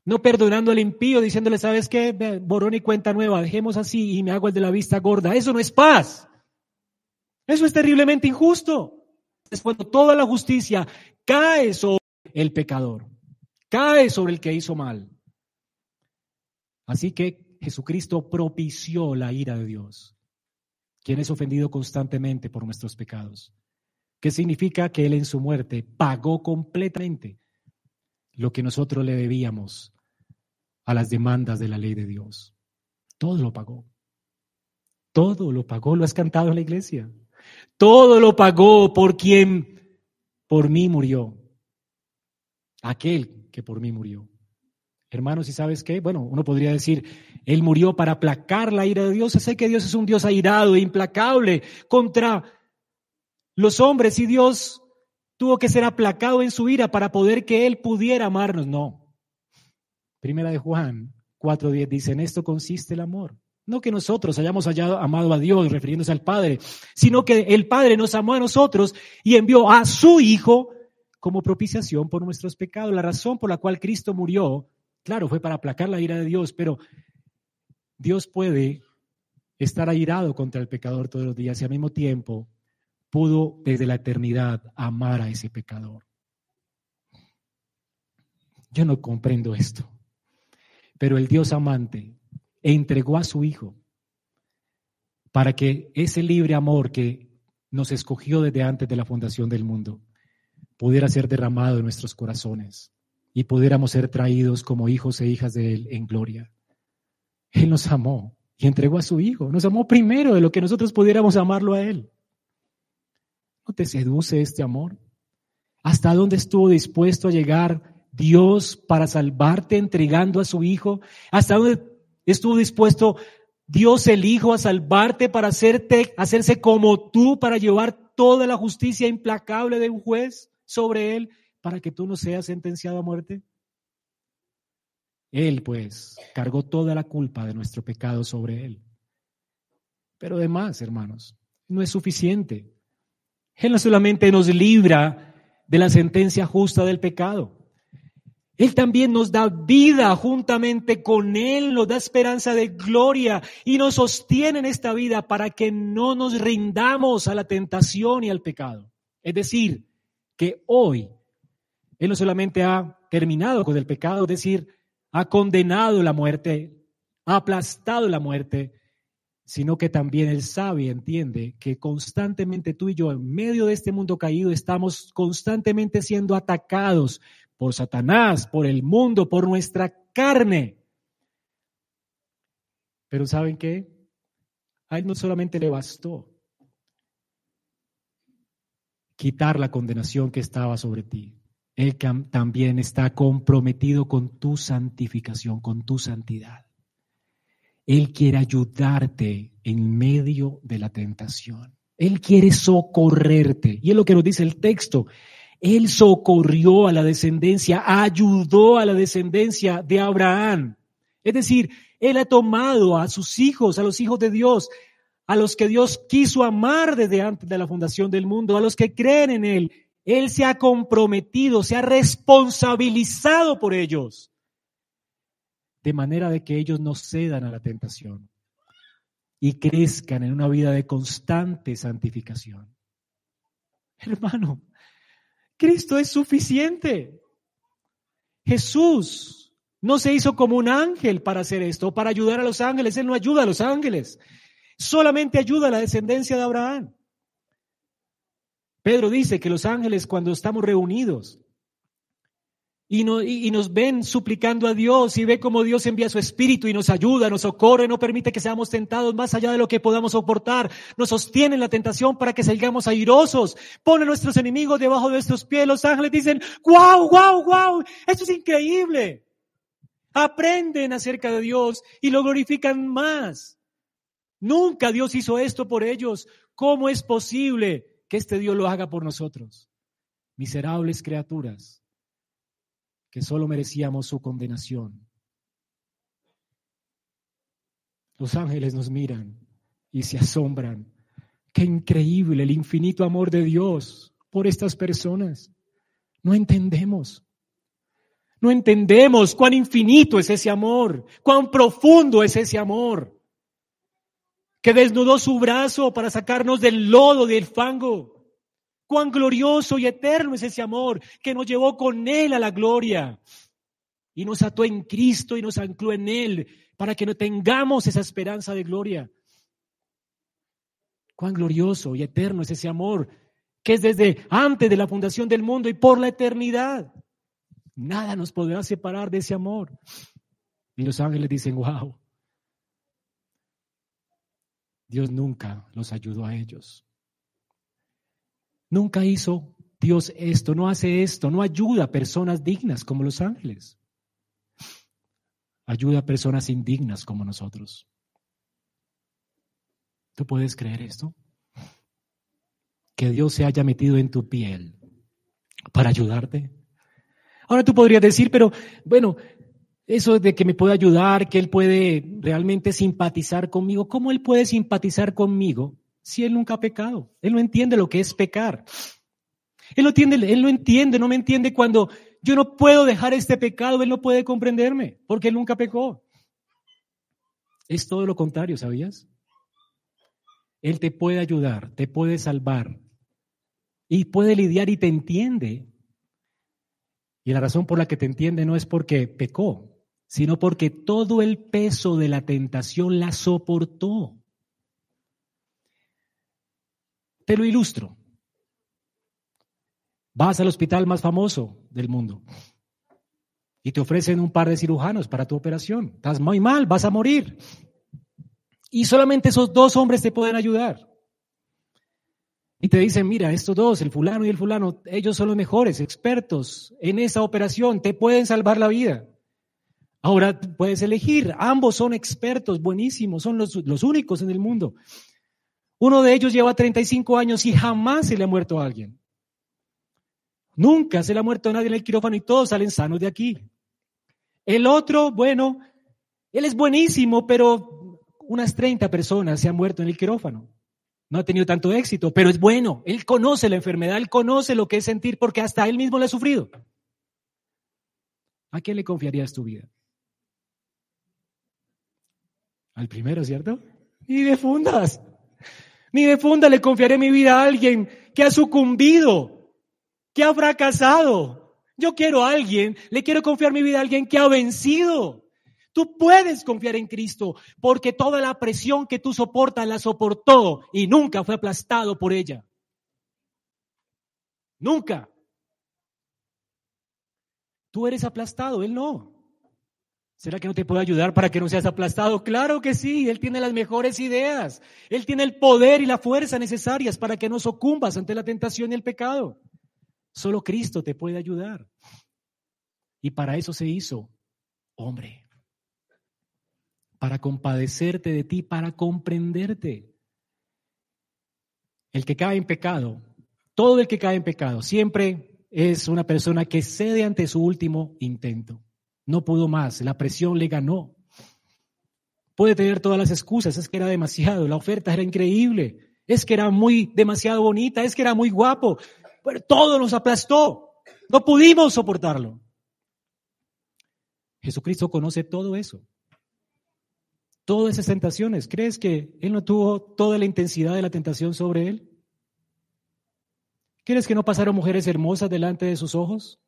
No perdonando al impío, diciéndole, ¿sabes qué? Borón y cuenta nueva, dejemos así y me hago el de la vista gorda. Eso no es paz. Eso es terriblemente injusto. Es cuando toda la justicia cae sobre el pecador, cae sobre el que hizo mal. Así que Jesucristo propició la ira de Dios, quien es ofendido constantemente por nuestros pecados. ¿Qué significa que Él en su muerte pagó completamente lo que nosotros le debíamos a las demandas de la ley de Dios? Todo lo pagó. Todo lo pagó, lo has cantado en la iglesia. Todo lo pagó por quien por mí murió. Aquel que por mí murió. Hermanos, ¿y sabes qué? Bueno, uno podría decir, Él murió para aplacar la ira de Dios. Sé que Dios es un Dios airado e implacable contra los hombres y Dios tuvo que ser aplacado en su ira para poder que Él pudiera amarnos. No. Primera de Juan 4.10 dice, en esto consiste el amor. No que nosotros hayamos hallado, amado a Dios, refiriéndose al Padre, sino que el Padre nos amó a nosotros y envió a su Hijo como propiciación por nuestros pecados. La razón por la cual Cristo murió Claro, fue para aplacar la ira de Dios, pero Dios puede estar airado contra el pecador todos los días y al mismo tiempo pudo desde la eternidad amar a ese pecador. Yo no comprendo esto, pero el Dios amante entregó a su Hijo para que ese libre amor que nos escogió desde antes de la fundación del mundo pudiera ser derramado en nuestros corazones y pudiéramos ser traídos como hijos e hijas de Él en gloria. Él nos amó y entregó a su Hijo. Nos amó primero de lo que nosotros pudiéramos amarlo a Él. ¿No te seduce este amor? ¿Hasta dónde estuvo dispuesto a llegar Dios para salvarte entregando a su Hijo? ¿Hasta dónde estuvo dispuesto Dios el Hijo a salvarte para hacerte, hacerse como tú, para llevar toda la justicia implacable de un juez sobre Él? para que tú no seas sentenciado a muerte? Él, pues, cargó toda la culpa de nuestro pecado sobre él. Pero además, hermanos, no es suficiente. Él no solamente nos libra de la sentencia justa del pecado, Él también nos da vida juntamente con Él, nos da esperanza de gloria y nos sostiene en esta vida para que no nos rindamos a la tentación y al pecado. Es decir, que hoy él no solamente ha terminado con el pecado, es decir, ha condenado la muerte, ha aplastado la muerte, sino que también Él sabe y entiende que constantemente tú y yo, en medio de este mundo caído, estamos constantemente siendo atacados por Satanás, por el mundo, por nuestra carne. Pero ¿saben qué? A Él no solamente le bastó quitar la condenación que estaba sobre ti, él también está comprometido con tu santificación, con tu santidad. Él quiere ayudarte en medio de la tentación. Él quiere socorrerte. Y es lo que nos dice el texto. Él socorrió a la descendencia, ayudó a la descendencia de Abraham. Es decir, Él ha tomado a sus hijos, a los hijos de Dios, a los que Dios quiso amar desde antes de la fundación del mundo, a los que creen en Él, él se ha comprometido, se ha responsabilizado por ellos, de manera de que ellos no cedan a la tentación y crezcan en una vida de constante santificación. Hermano, Cristo es suficiente. Jesús no se hizo como un ángel para hacer esto, para ayudar a los ángeles. Él no ayuda a los ángeles. solamente ayuda a la descendencia de Abraham. Pedro dice que los ángeles cuando estamos reunidos y, nos ven suplicando a Dios y ve cómo Dios envía su espíritu y nos ayuda, nos socorre, no permite que seamos tentados más allá de lo que podamos soportar, nos sostiene en la tentación para que salgamos airosos, pone a nuestros enemigos debajo de nuestros pies. Los ángeles dicen, wow, wow, wow, esto es increíble. Aprenden acerca de Dios y lo glorifican más. Nunca Dios hizo esto por ellos. ¿Cómo es posible que este Dios lo haga por nosotros? Miserables criaturas que solo merecíamos su condenación. Los ángeles nos miran y se asombran. Qué increíble el infinito amor de Dios por estas personas. No entendemos. No entendemos cuán infinito es ese amor, cuán profundo es ese amor, que desnudó su brazo para sacarnos del lodo, del fango, Cuán glorioso y eterno es ese amor que nos llevó con Él a la gloria y nos ató en Cristo y nos ancló en Él para que no tengamos esa esperanza de gloria. Cuán glorioso y eterno es ese amor que es desde antes de la fundación del mundo y por la eternidad. Nada nos podrá separar de ese amor. Y los ángeles dicen, wow, Dios nunca los ayudó a ellos. Nunca hizo Dios esto, no hace esto, no ayuda a personas dignas como los ángeles. Ayuda a personas indignas como nosotros. ¿Tú puedes creer esto? Que Dios se haya metido en tu piel para ayudarte. Ahora tú podrías decir, pero bueno, eso de que me puede ayudar, que Él puede realmente simpatizar conmigo, ¿cómo Él puede simpatizar conmigo si él nunca ha pecado? Él no entiende lo que es pecar. Él no entiende, él no entiende, no me entiende cuando yo no puedo dejar este pecado, él no puede comprenderme, porque él nunca pecó. Es todo lo contrario, ¿sabías? Él te puede ayudar, te puede salvar y puede lidiar y te entiende. Y la razón por la que te entiende no es porque pecó, sino porque todo el peso de la tentación la soportó. Te lo ilustro. Vas al hospital más famoso del mundo y te ofrecen un par de cirujanos para tu operación. Estás muy mal, vas a morir. Y solamente esos dos hombres te pueden ayudar. Y te dicen, mira, estos dos, el fulano y el fulano, ellos son los mejores expertos en esa operación, te pueden salvar la vida. Ahora puedes elegir, ambos son expertos, buenísimos, son los, los únicos en el mundo. Uno de ellos lleva 35 años y jamás se le ha muerto a alguien. Nunca se le ha muerto a nadie en el quirófano y todos salen sanos de aquí. El otro, bueno, él es buenísimo, pero unas 30 personas se han muerto en el quirófano. No ha tenido tanto éxito, pero es bueno. Él conoce la enfermedad, él conoce lo que es sentir porque hasta él mismo la ha sufrido. ¿A quién le confiarías tu vida? Al primero, ¿cierto? Y de fundas. Ni de funda le confiaré mi vida a alguien que ha sucumbido, que ha fracasado. Yo quiero a alguien, le quiero confiar mi vida a alguien que ha vencido. Tú puedes confiar en Cristo porque toda la presión que tú soportas la soportó y nunca fue aplastado por ella. Nunca. Tú eres aplastado, Él no. ¿Será que no te puede ayudar para que no seas aplastado? Claro que sí, Él tiene las mejores ideas. Él tiene el poder y la fuerza necesarias para que no sucumbas ante la tentación y el pecado. Solo Cristo te puede ayudar. Y para eso se hizo hombre. Para compadecerte de ti, para comprenderte. El que cae en pecado, todo el que cae en pecado, siempre es una persona que cede ante su último intento. No pudo más, la presión le ganó. Puede tener todas las excusas, es que era demasiado, la oferta era increíble, es que era muy demasiado bonita, es que era muy guapo, pero todo nos aplastó, no pudimos soportarlo. Jesucristo conoce todo eso, todas esas tentaciones. ¿Crees que Él no tuvo toda la intensidad de la tentación sobre Él? ¿Crees que no pasaron mujeres hermosas delante de sus ojos?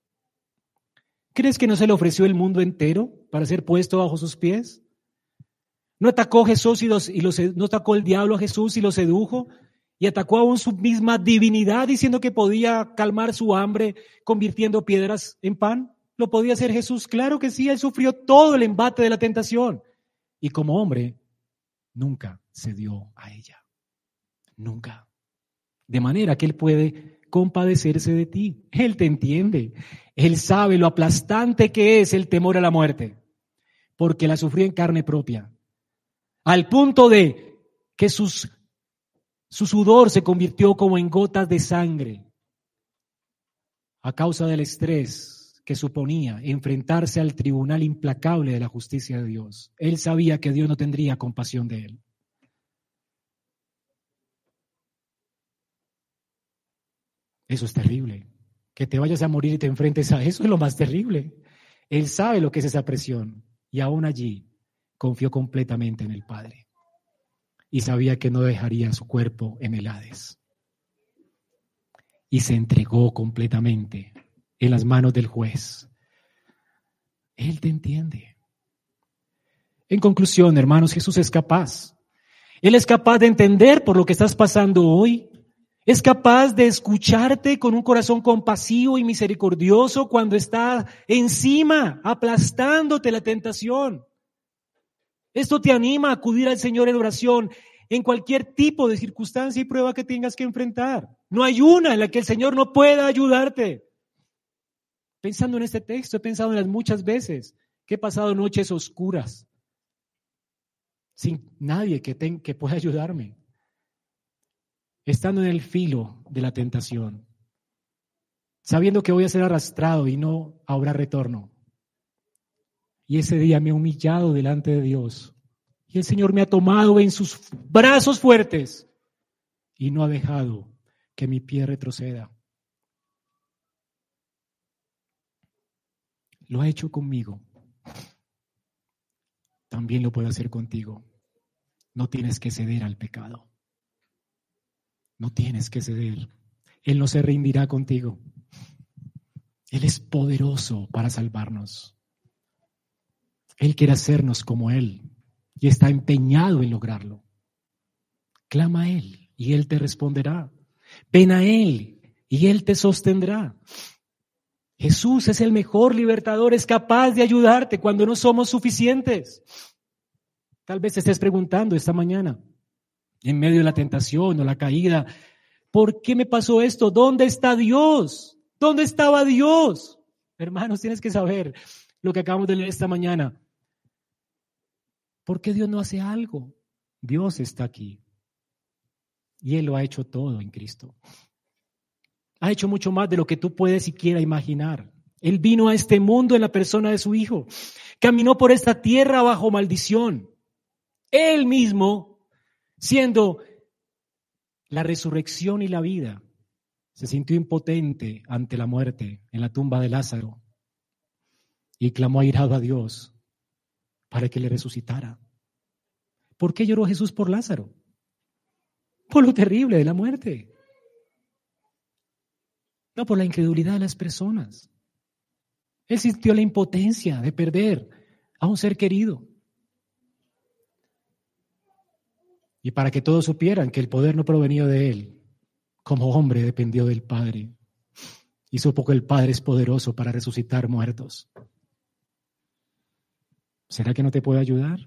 ¿Crees que no se le ofreció el mundo entero para ser puesto bajo sus pies? ¿No atacó Jesús y, los, y no atacó el diablo a Jesús y lo sedujo? Y atacó aún su misma divinidad diciendo que podía calmar su hambre convirtiendo piedras en pan. ¿Lo podía hacer Jesús? Claro que sí, él sufrió todo el embate de la tentación. Y como hombre, nunca se dio a ella. Nunca. De manera que él puede compadecerse de ti. Él te entiende. Él sabe lo aplastante que es el temor a la muerte, porque la sufrió en carne propia al punto de que sus, su sudor se convirtió como en gotas de sangre a causa del estrés que suponía enfrentarse al tribunal implacable de la justicia de Dios. Él sabía que Dios no tendría compasión de él. Eso es terrible. Que te vayas a morir y te enfrentes a eso es lo más terrible. Él sabe lo que es esa presión y aún allí confió completamente en el Padre y sabía que no dejaría su cuerpo en el Hades. Y se entregó completamente en las manos del juez. Él te entiende. En conclusión, hermanos, Jesús es capaz. Él es capaz de entender por lo que estás pasando hoy. Es capaz de escucharte con un corazón compasivo y misericordioso cuando está encima, aplastándote la tentación. Esto te anima a acudir al Señor en oración en cualquier tipo de circunstancia y prueba que tengas que enfrentar. No hay una en la que el Señor no pueda ayudarte. Pensando en este texto, he pensado en las muchas veces que he pasado noches oscuras sin nadie que, que pueda ayudarme, estando en el filo de la tentación, sabiendo que voy a ser arrastrado y no habrá retorno. Y ese día me he humillado delante de Dios. Y el Señor me ha tomado en sus brazos fuertes y no ha dejado que mi pie retroceda. Lo ha hecho conmigo. También lo puede hacer contigo. No tienes que ceder al pecado. No tienes que ceder. Él no se rendirá contigo. Él es poderoso para salvarnos. Él quiere hacernos como Él y está empeñado en lograrlo. Clama a Él y Él te responderá. Ven a Él y Él te sostendrá. Jesús es el mejor libertador, es capaz de ayudarte cuando no somos suficientes. Tal vez estés preguntando esta mañana, en medio de la tentación o la caída, ¿por qué me pasó esto? ¿Dónde está Dios? ¿Dónde estaba Dios? Hermanos, tienes que saber lo que acabamos de leer esta mañana. ¿Por qué Dios no hace algo? Dios está aquí. Y Él lo ha hecho todo en Cristo. Ha hecho mucho más de lo que tú puedes siquiera imaginar. Él vino a este mundo en la persona de su Hijo. Caminó por esta tierra bajo maldición. Él mismo, siendo la resurrección y la vida, se sintió impotente ante la muerte en la tumba de Lázaro y clamó airado a Dios para que le resucitara. ¿Por qué lloró Jesús por Lázaro? Por lo terrible de la muerte. No por la incredulidad de las personas. Él sintió la impotencia de perder a un ser querido. Y para que todos supieran que el poder no provenía de él, como hombre dependió del Padre. Y supo que el Padre es poderoso para resucitar muertos. ¿Será que no te puede ayudar?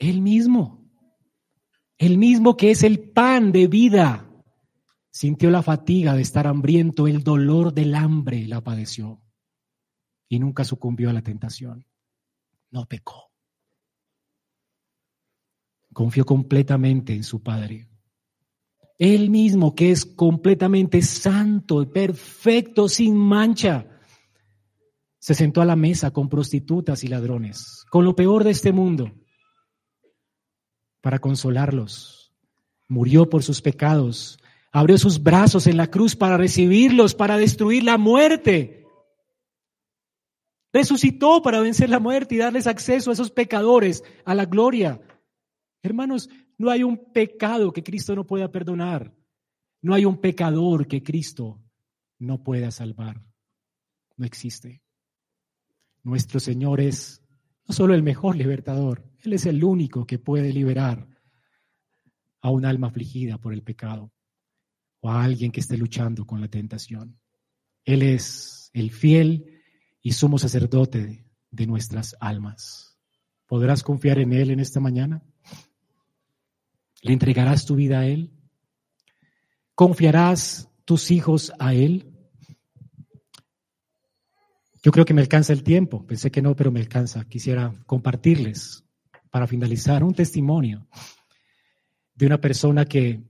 Él mismo, el mismo que es el pan de vida, sintió la fatiga de estar hambriento, el dolor del hambre la padeció y nunca sucumbió a la tentación. No pecó. Confió completamente en su Padre. Él mismo que es completamente santo, perfecto, sin mancha, se sentó a la mesa con prostitutas y ladrones, con lo peor de este mundo, para consolarlos. Murió por sus pecados, abrió sus brazos en la cruz para recibirlos, para destruir la muerte. Resucitó para vencer la muerte y darles acceso a esos pecadores a la gloria. Hermanos, no hay un pecado que Cristo no pueda perdonar. No hay un pecador que Cristo no pueda salvar. No existe. Nuestro Señor es no solo el mejor libertador, Él es el único que puede liberar a un alma afligida por el pecado o a alguien que esté luchando con la tentación. Él es el fiel y sumo sacerdote de nuestras almas. ¿Podrás confiar en Él en esta mañana? ¿Le entregarás tu vida a Él? ¿Confiarás tus hijos a Él? Yo creo que me alcanza el tiempo. Pensé que no, pero me alcanza. Quisiera compartirles, para finalizar, un testimonio de una persona que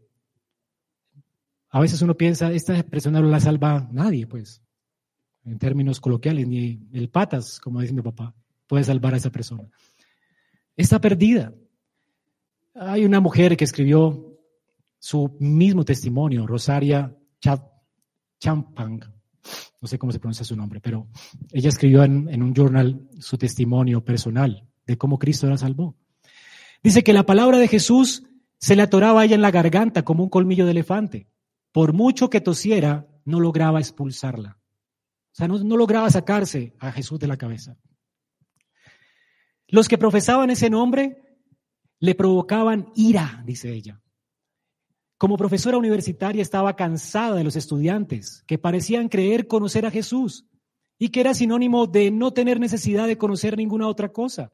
a veces uno piensa, esta persona no la salva nadie, pues, en términos coloquiales, ni el patas, como dice mi papá, puede salvar a esa persona. Está perdida. Hay una mujer que escribió su mismo testimonio, Rosaria Champang, no sé cómo se pronuncia su nombre, pero ella escribió en, un journal su testimonio personal de cómo Cristo la salvó. Dice que la palabra de Jesús se le atoraba a ella en la garganta como un colmillo de elefante. Por mucho que tosiera, no lograba expulsarla. O sea, no, no lograba sacarse a Jesús de la cabeza. Los que profesaban ese nombre le provocaban ira, dice ella. Como profesora universitaria estaba cansada de los estudiantes que parecían creer conocer a Jesús y que era sinónimo de no tener necesidad de conocer ninguna otra cosa.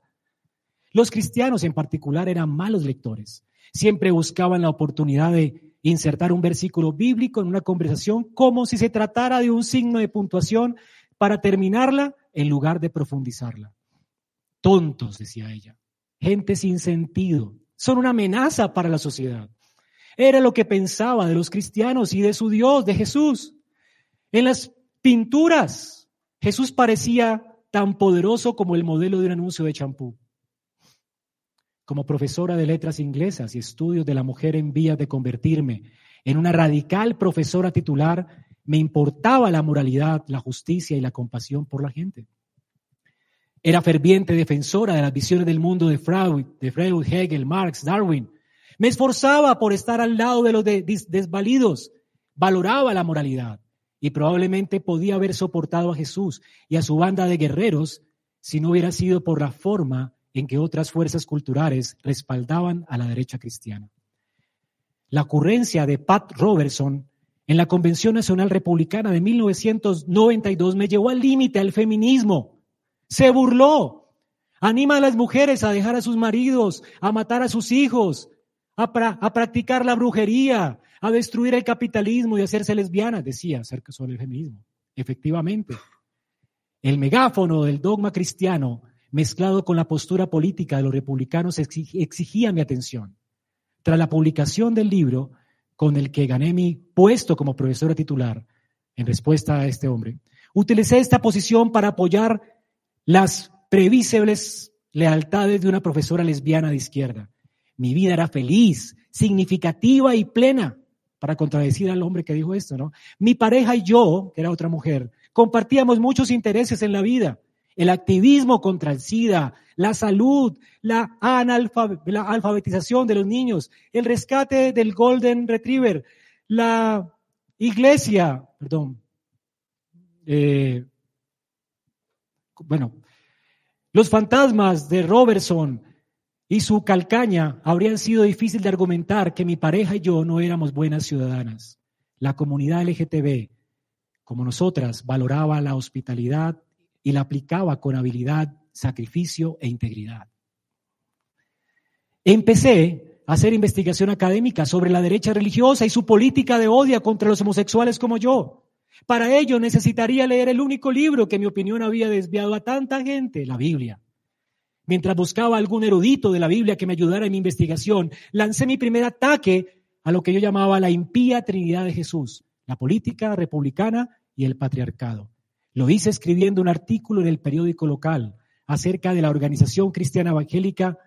Los cristianos en particular eran malos lectores Siempre buscaban la oportunidad de insertar un versículo bíblico en una conversación como si se tratara de un signo de puntuación para terminarla en lugar de profundizarla. Tontos, decía ella, gente sin sentido, son una amenaza para la sociedad. Era lo que pensaba de los cristianos y de su Dios, de Jesús. En las pinturas, Jesús parecía tan poderoso como el modelo de un anuncio de champú. Como profesora de letras inglesas y estudios de la mujer en vías de convertirme en una radical profesora titular, me importaba la moralidad, la justicia y la compasión por la gente. Era ferviente defensora de las visiones del mundo de Freud, de Freud, Hegel, Marx, Darwin. Me esforzaba por estar al lado de los desvalidos. Valoraba la moralidad y probablemente podía haber soportado a Jesús y a su banda de guerreros si no hubiera sido por la forma en que otras fuerzas culturales respaldaban a la derecha cristiana. La ocurrencia de Pat Robertson en la Convención Nacional Republicana de 1992 me llevó al límite al feminismo. Se burló. Anima a las mujeres a dejar a sus maridos, a matar a sus hijos, a, practicar la brujería, a destruir el capitalismo y hacerse lesbianas, decía acerca sobre el feminismo. Efectivamente, el megáfono del dogma cristiano mezclado con la postura política de los republicanos, exigía mi atención. Tras la publicación del libro, con el que gané mi puesto como profesora titular, en respuesta a este hombre, utilicé esta posición para apoyar las previsibles lealtades de una profesora lesbiana de izquierda. Mi vida era feliz, significativa y plena, para contradecir al hombre que dijo esto, ¿no? Mi pareja y yo, que era otra mujer, compartíamos muchos intereses en la vida el activismo contra el SIDA, la salud, la, alfabetización de los niños, el rescate del Golden Retriever, la iglesia, perdón, eh, bueno, los fantasmas de Robertson y su calcaña habrían sido difícil de argumentar que mi pareja y yo no éramos buenas ciudadanas. La comunidad LGTB, como nosotras, valoraba la hospitalidad, y la aplicaba con habilidad, sacrificio e integridad. Empecé a hacer investigación académica sobre la derecha religiosa y su política de odio contra los homosexuales como yo. Para ello necesitaría leer el único libro que en mi opinión había desviado a tanta gente, la Biblia. Mientras buscaba algún erudito de la Biblia que me ayudara en mi investigación, lancé mi primer ataque a lo que yo llamaba la impía Trinidad de Jesús, la política republicana y el patriarcado. Lo hice escribiendo un artículo en el periódico local acerca de la organización cristiana evangélica.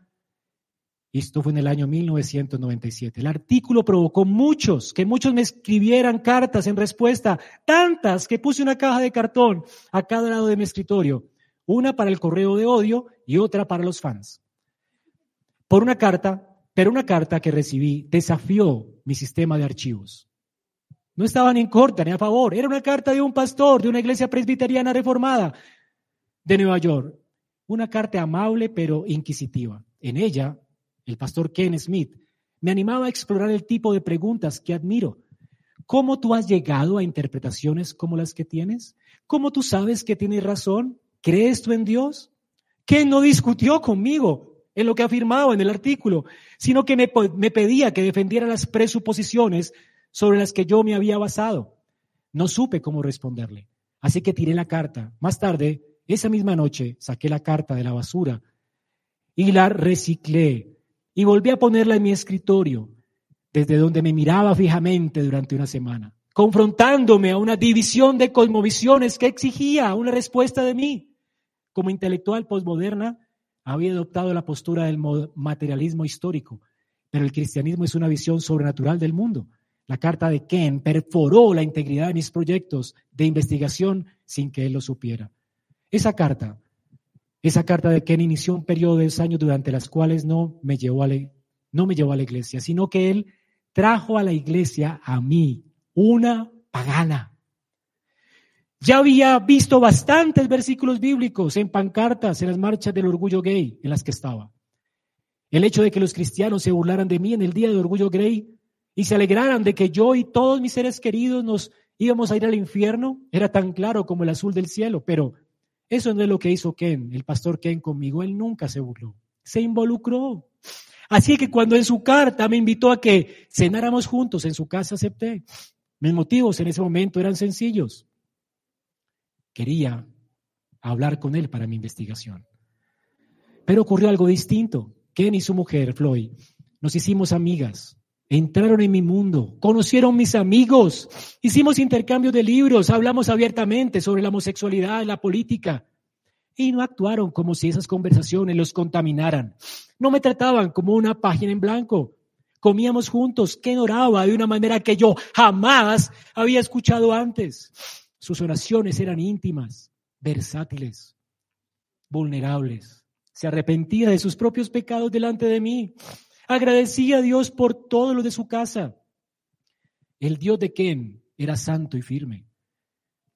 Esto fue en el año 1997. El artículo provocó muchos, que muchos me escribieran cartas en respuesta, tantas que puse una caja de cartón a cada lado de mi escritorio, una para el correo de odio y otra para los fans. Por una carta, pero una carta que recibí desafió mi sistema de archivos. No estaban en contra ni a favor. Era una carta de un pastor de una iglesia presbiteriana reformada de Nueva York. una carta amable pero inquisitiva. En ella, el pastor Ken Smith me animaba a explorar el tipo de preguntas que admiro. ¿Cómo tú has llegado a interpretaciones como las que tienes? ¿Cómo tú sabes que tienes razón? ¿Crees tú en Dios? Ken no discutió conmigo en lo que afirmaba en el artículo, sino que me, me pedía que defendiera las presuposiciones sobre las que yo me había basado. No supe cómo responderle, así que tiré la carta. Más tarde, esa misma noche, saqué la carta de la basura y la reciclé y volví a ponerla en mi escritorio, desde donde me miraba fijamente durante una semana, confrontándome a una división de cosmovisiones que exigía una respuesta de mí. Como intelectual postmoderna, había adoptado la postura del materialismo histórico, pero el cristianismo es una visión sobrenatural del mundo. La carta de Ken perforó la integridad de mis proyectos de investigación sin que él lo supiera. Esa carta, esa carta de Ken inició un periodo de años durante las cuales no me llevó a la, no me llevó a la iglesia, sino que él trajo a la iglesia a mí, una pagana. Ya había visto bastantes versículos bíblicos en pancartas, en las marchas del orgullo gay en las que estaba. El hecho de que los cristianos se burlaran de mí en el día de orgullo gay y se alegraran de que yo y todos mis seres queridos nos íbamos a ir al infierno, era tan claro como el azul del cielo, pero eso no es lo que hizo Ken, el pastor Ken conmigo, él nunca se burló, se involucró. Así que cuando en su carta me invitó a que cenáramos juntos en su casa, acepté. Mis motivos en ese momento eran sencillos. Quería hablar con él para mi investigación. Pero ocurrió algo distinto. Ken y su mujer, Floyd, nos hicimos amigas entraron en mi mundo, conocieron mis amigos, hicimos intercambio de libros, hablamos abiertamente sobre la homosexualidad, la política, y no actuaron como si esas conversaciones los contaminaran. No me trataban como una página en blanco. Comíamos juntos, que oraba de una manera que yo jamás había escuchado antes. Sus oraciones eran íntimas, versátiles, vulnerables. Se arrepentía de sus propios pecados delante de mí Agradecía a Dios por todo lo de su casa. El Dios de Ken era santo y firme,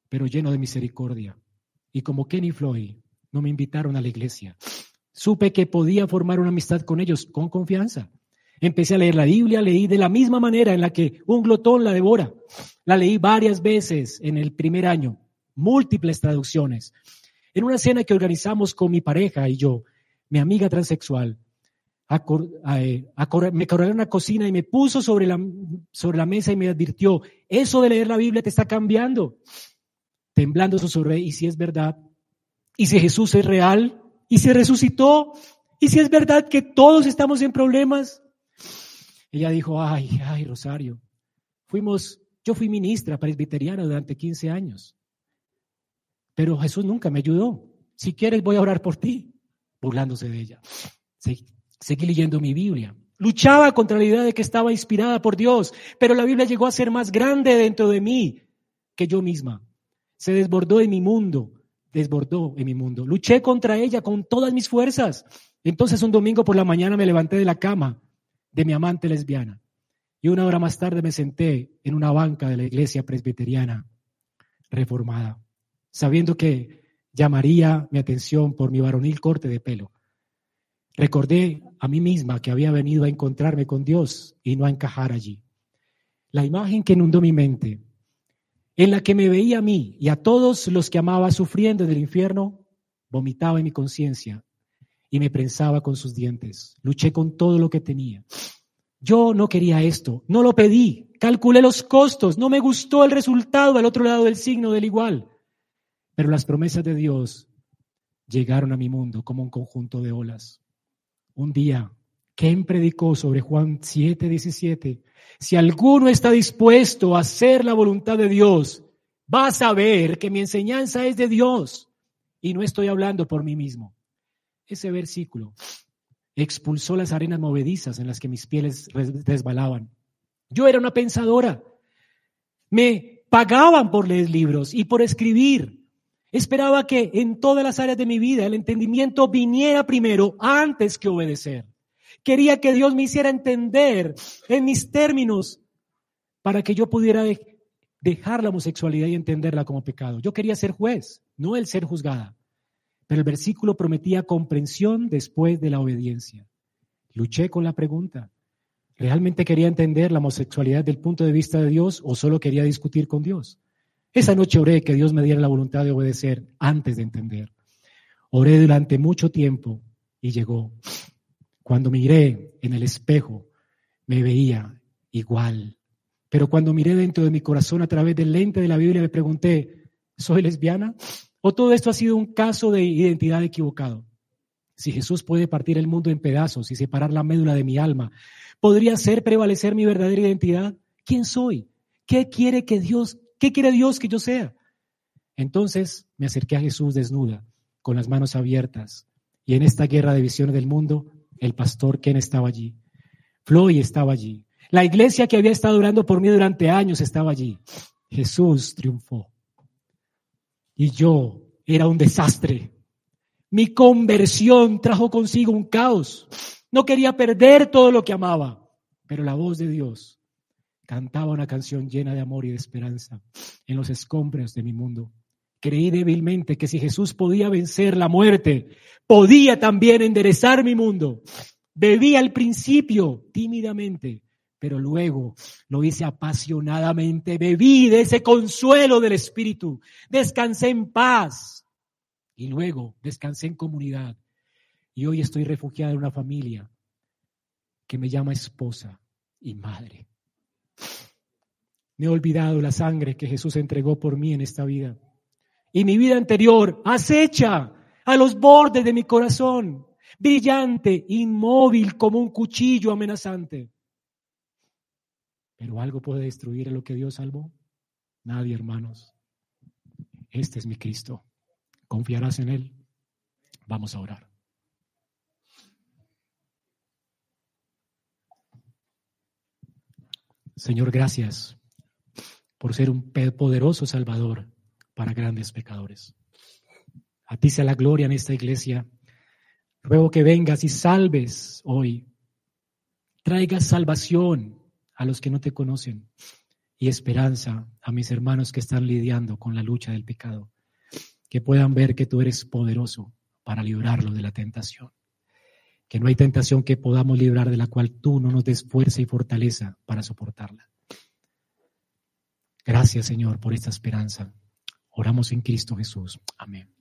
pero lleno de misericordia. Y como Ken y Floyd no me invitaron a la iglesia, supe que podía formar una amistad con ellos con confianza. Empecé a leer la Biblia, leí de la misma manera en la que un glotón la devora. La leí varias veces en el primer año, múltiples traducciones. En una cena que organizamos con mi pareja y yo, mi amiga transexual, me corrió a una cocina y me puso sobre la, sobre la mesa y me advirtió, eso de leer la Biblia te está cambiando. Temblando susurré, ¿y si es verdad? ¿Y si Jesús es real? ¿Y si resucitó? ¿Y si es verdad que todos estamos en problemas? Ella dijo, ay, ay, Rosario, fuimos, yo fui ministra presbiteriana durante 15 años, pero Jesús nunca me ayudó. Si quieres voy a orar por ti, burlándose de ella. Sí, Seguí leyendo mi Biblia. Luchaba contra la idea de que estaba inspirada por Dios, pero la Biblia llegó a ser más grande dentro de mí que yo misma. Se desbordó en mi mundo, desbordó en mi mundo. Luché contra ella con todas mis fuerzas. Entonces un domingo por la mañana me levanté de la cama de mi amante lesbiana y una hora más tarde me senté en una banca de la iglesia presbiteriana reformada, sabiendo que llamaría mi atención por mi varonil corte de pelo. Recordé a mí misma que había venido a encontrarme con Dios y no a encajar allí. La imagen que inundó mi mente, en la que me veía a mí y a todos los que amaba sufriendo del infierno, vomitaba en mi conciencia y me prensaba con sus dientes. Luché con todo lo que tenía. Yo no quería esto, no lo pedí, calculé los costos, no me gustó el resultado al otro lado del signo del igual. Pero las promesas de Dios llegaron a mi mundo como un conjunto de olas. Un día, Ken predicó sobre Juan 7, 17. Si alguno está dispuesto a hacer la voluntad de Dios, va a saber que mi enseñanza es de Dios y no estoy hablando por mí mismo. Ese versículo expulsó las arenas movedizas en las que mis pieles resbalaban. Yo era una pensadora. Me pagaban por leer libros y por escribir. Esperaba que en todas las áreas de mi vida el entendimiento viniera primero antes que obedecer. Quería que Dios me hiciera entender en mis términos para que yo pudiera dejar la homosexualidad y entenderla como pecado. Yo quería ser juez, no el ser juzgada. pero el versículo prometía comprensión después de la obediencia. Luché con la pregunta. ¿Realmente quería entender la homosexualidad desde el punto de vista de Dios o solo quería discutir con Dios? Esa noche oré que Dios me diera la voluntad de obedecer antes de entender. Oré durante mucho tiempo y llegó. Cuando miré en el espejo, me veía igual. Pero cuando miré dentro de mi corazón a través del lente de la Biblia, me pregunté, ¿soy lesbiana? ¿O todo esto ha sido un caso de identidad equivocado? Si Jesús puede partir el mundo en pedazos y separar la médula de mi alma, ¿podría ser prevalecer mi verdadera identidad? ¿Quién soy? ¿Qué quiere que Dios, qué quiere Dios que yo sea? Entonces me acerqué a Jesús desnuda, con las manos abiertas, y en esta guerra de visiones del mundo, el pastor Ken estaba allí. Floyd estaba allí. La iglesia que había estado orando por mí durante años estaba allí. Jesús triunfó. Y yo era un desastre. Mi conversión trajo consigo un caos. No quería perder todo lo que amaba, pero la voz de Dios cantaba una canción llena de amor y de esperanza en los escombros de mi mundo. Creí débilmente que si Jesús podía vencer la muerte, podía también enderezar mi mundo. Bebí al principio tímidamente, pero luego lo hice apasionadamente. Bebí de ese consuelo del Espíritu. Descansé en paz y luego descansé en comunidad. Y hoy estoy refugiada en una familia que me llama esposa y madre. Me he olvidado la sangre que Jesús entregó por mí en esta vida. Y mi vida anterior acecha a los bordes de mi corazón brillante, inmóvil como un cuchillo amenazante. Pero algo puede destruir a lo que Dios salvó. Nadie, hermanos. Este es mi Cristo. ¿Confiarás en Él? Vamos a orar. Señor, gracias por ser un poderoso Salvador para grandes pecadores. A ti sea la gloria en esta iglesia Ruego que vengas y salves hoy. Traigas salvación a los que no te conocen y esperanza a mis hermanos que están lidiando con la lucha del pecado. Que puedan ver que tú eres poderoso para librarlo de la tentación. Que no hay tentación que podamos librar de la cual tú no nos des fuerza y fortaleza para soportarla. Gracias, Señor, por esta esperanza. Oramos en Cristo Jesús. Amén.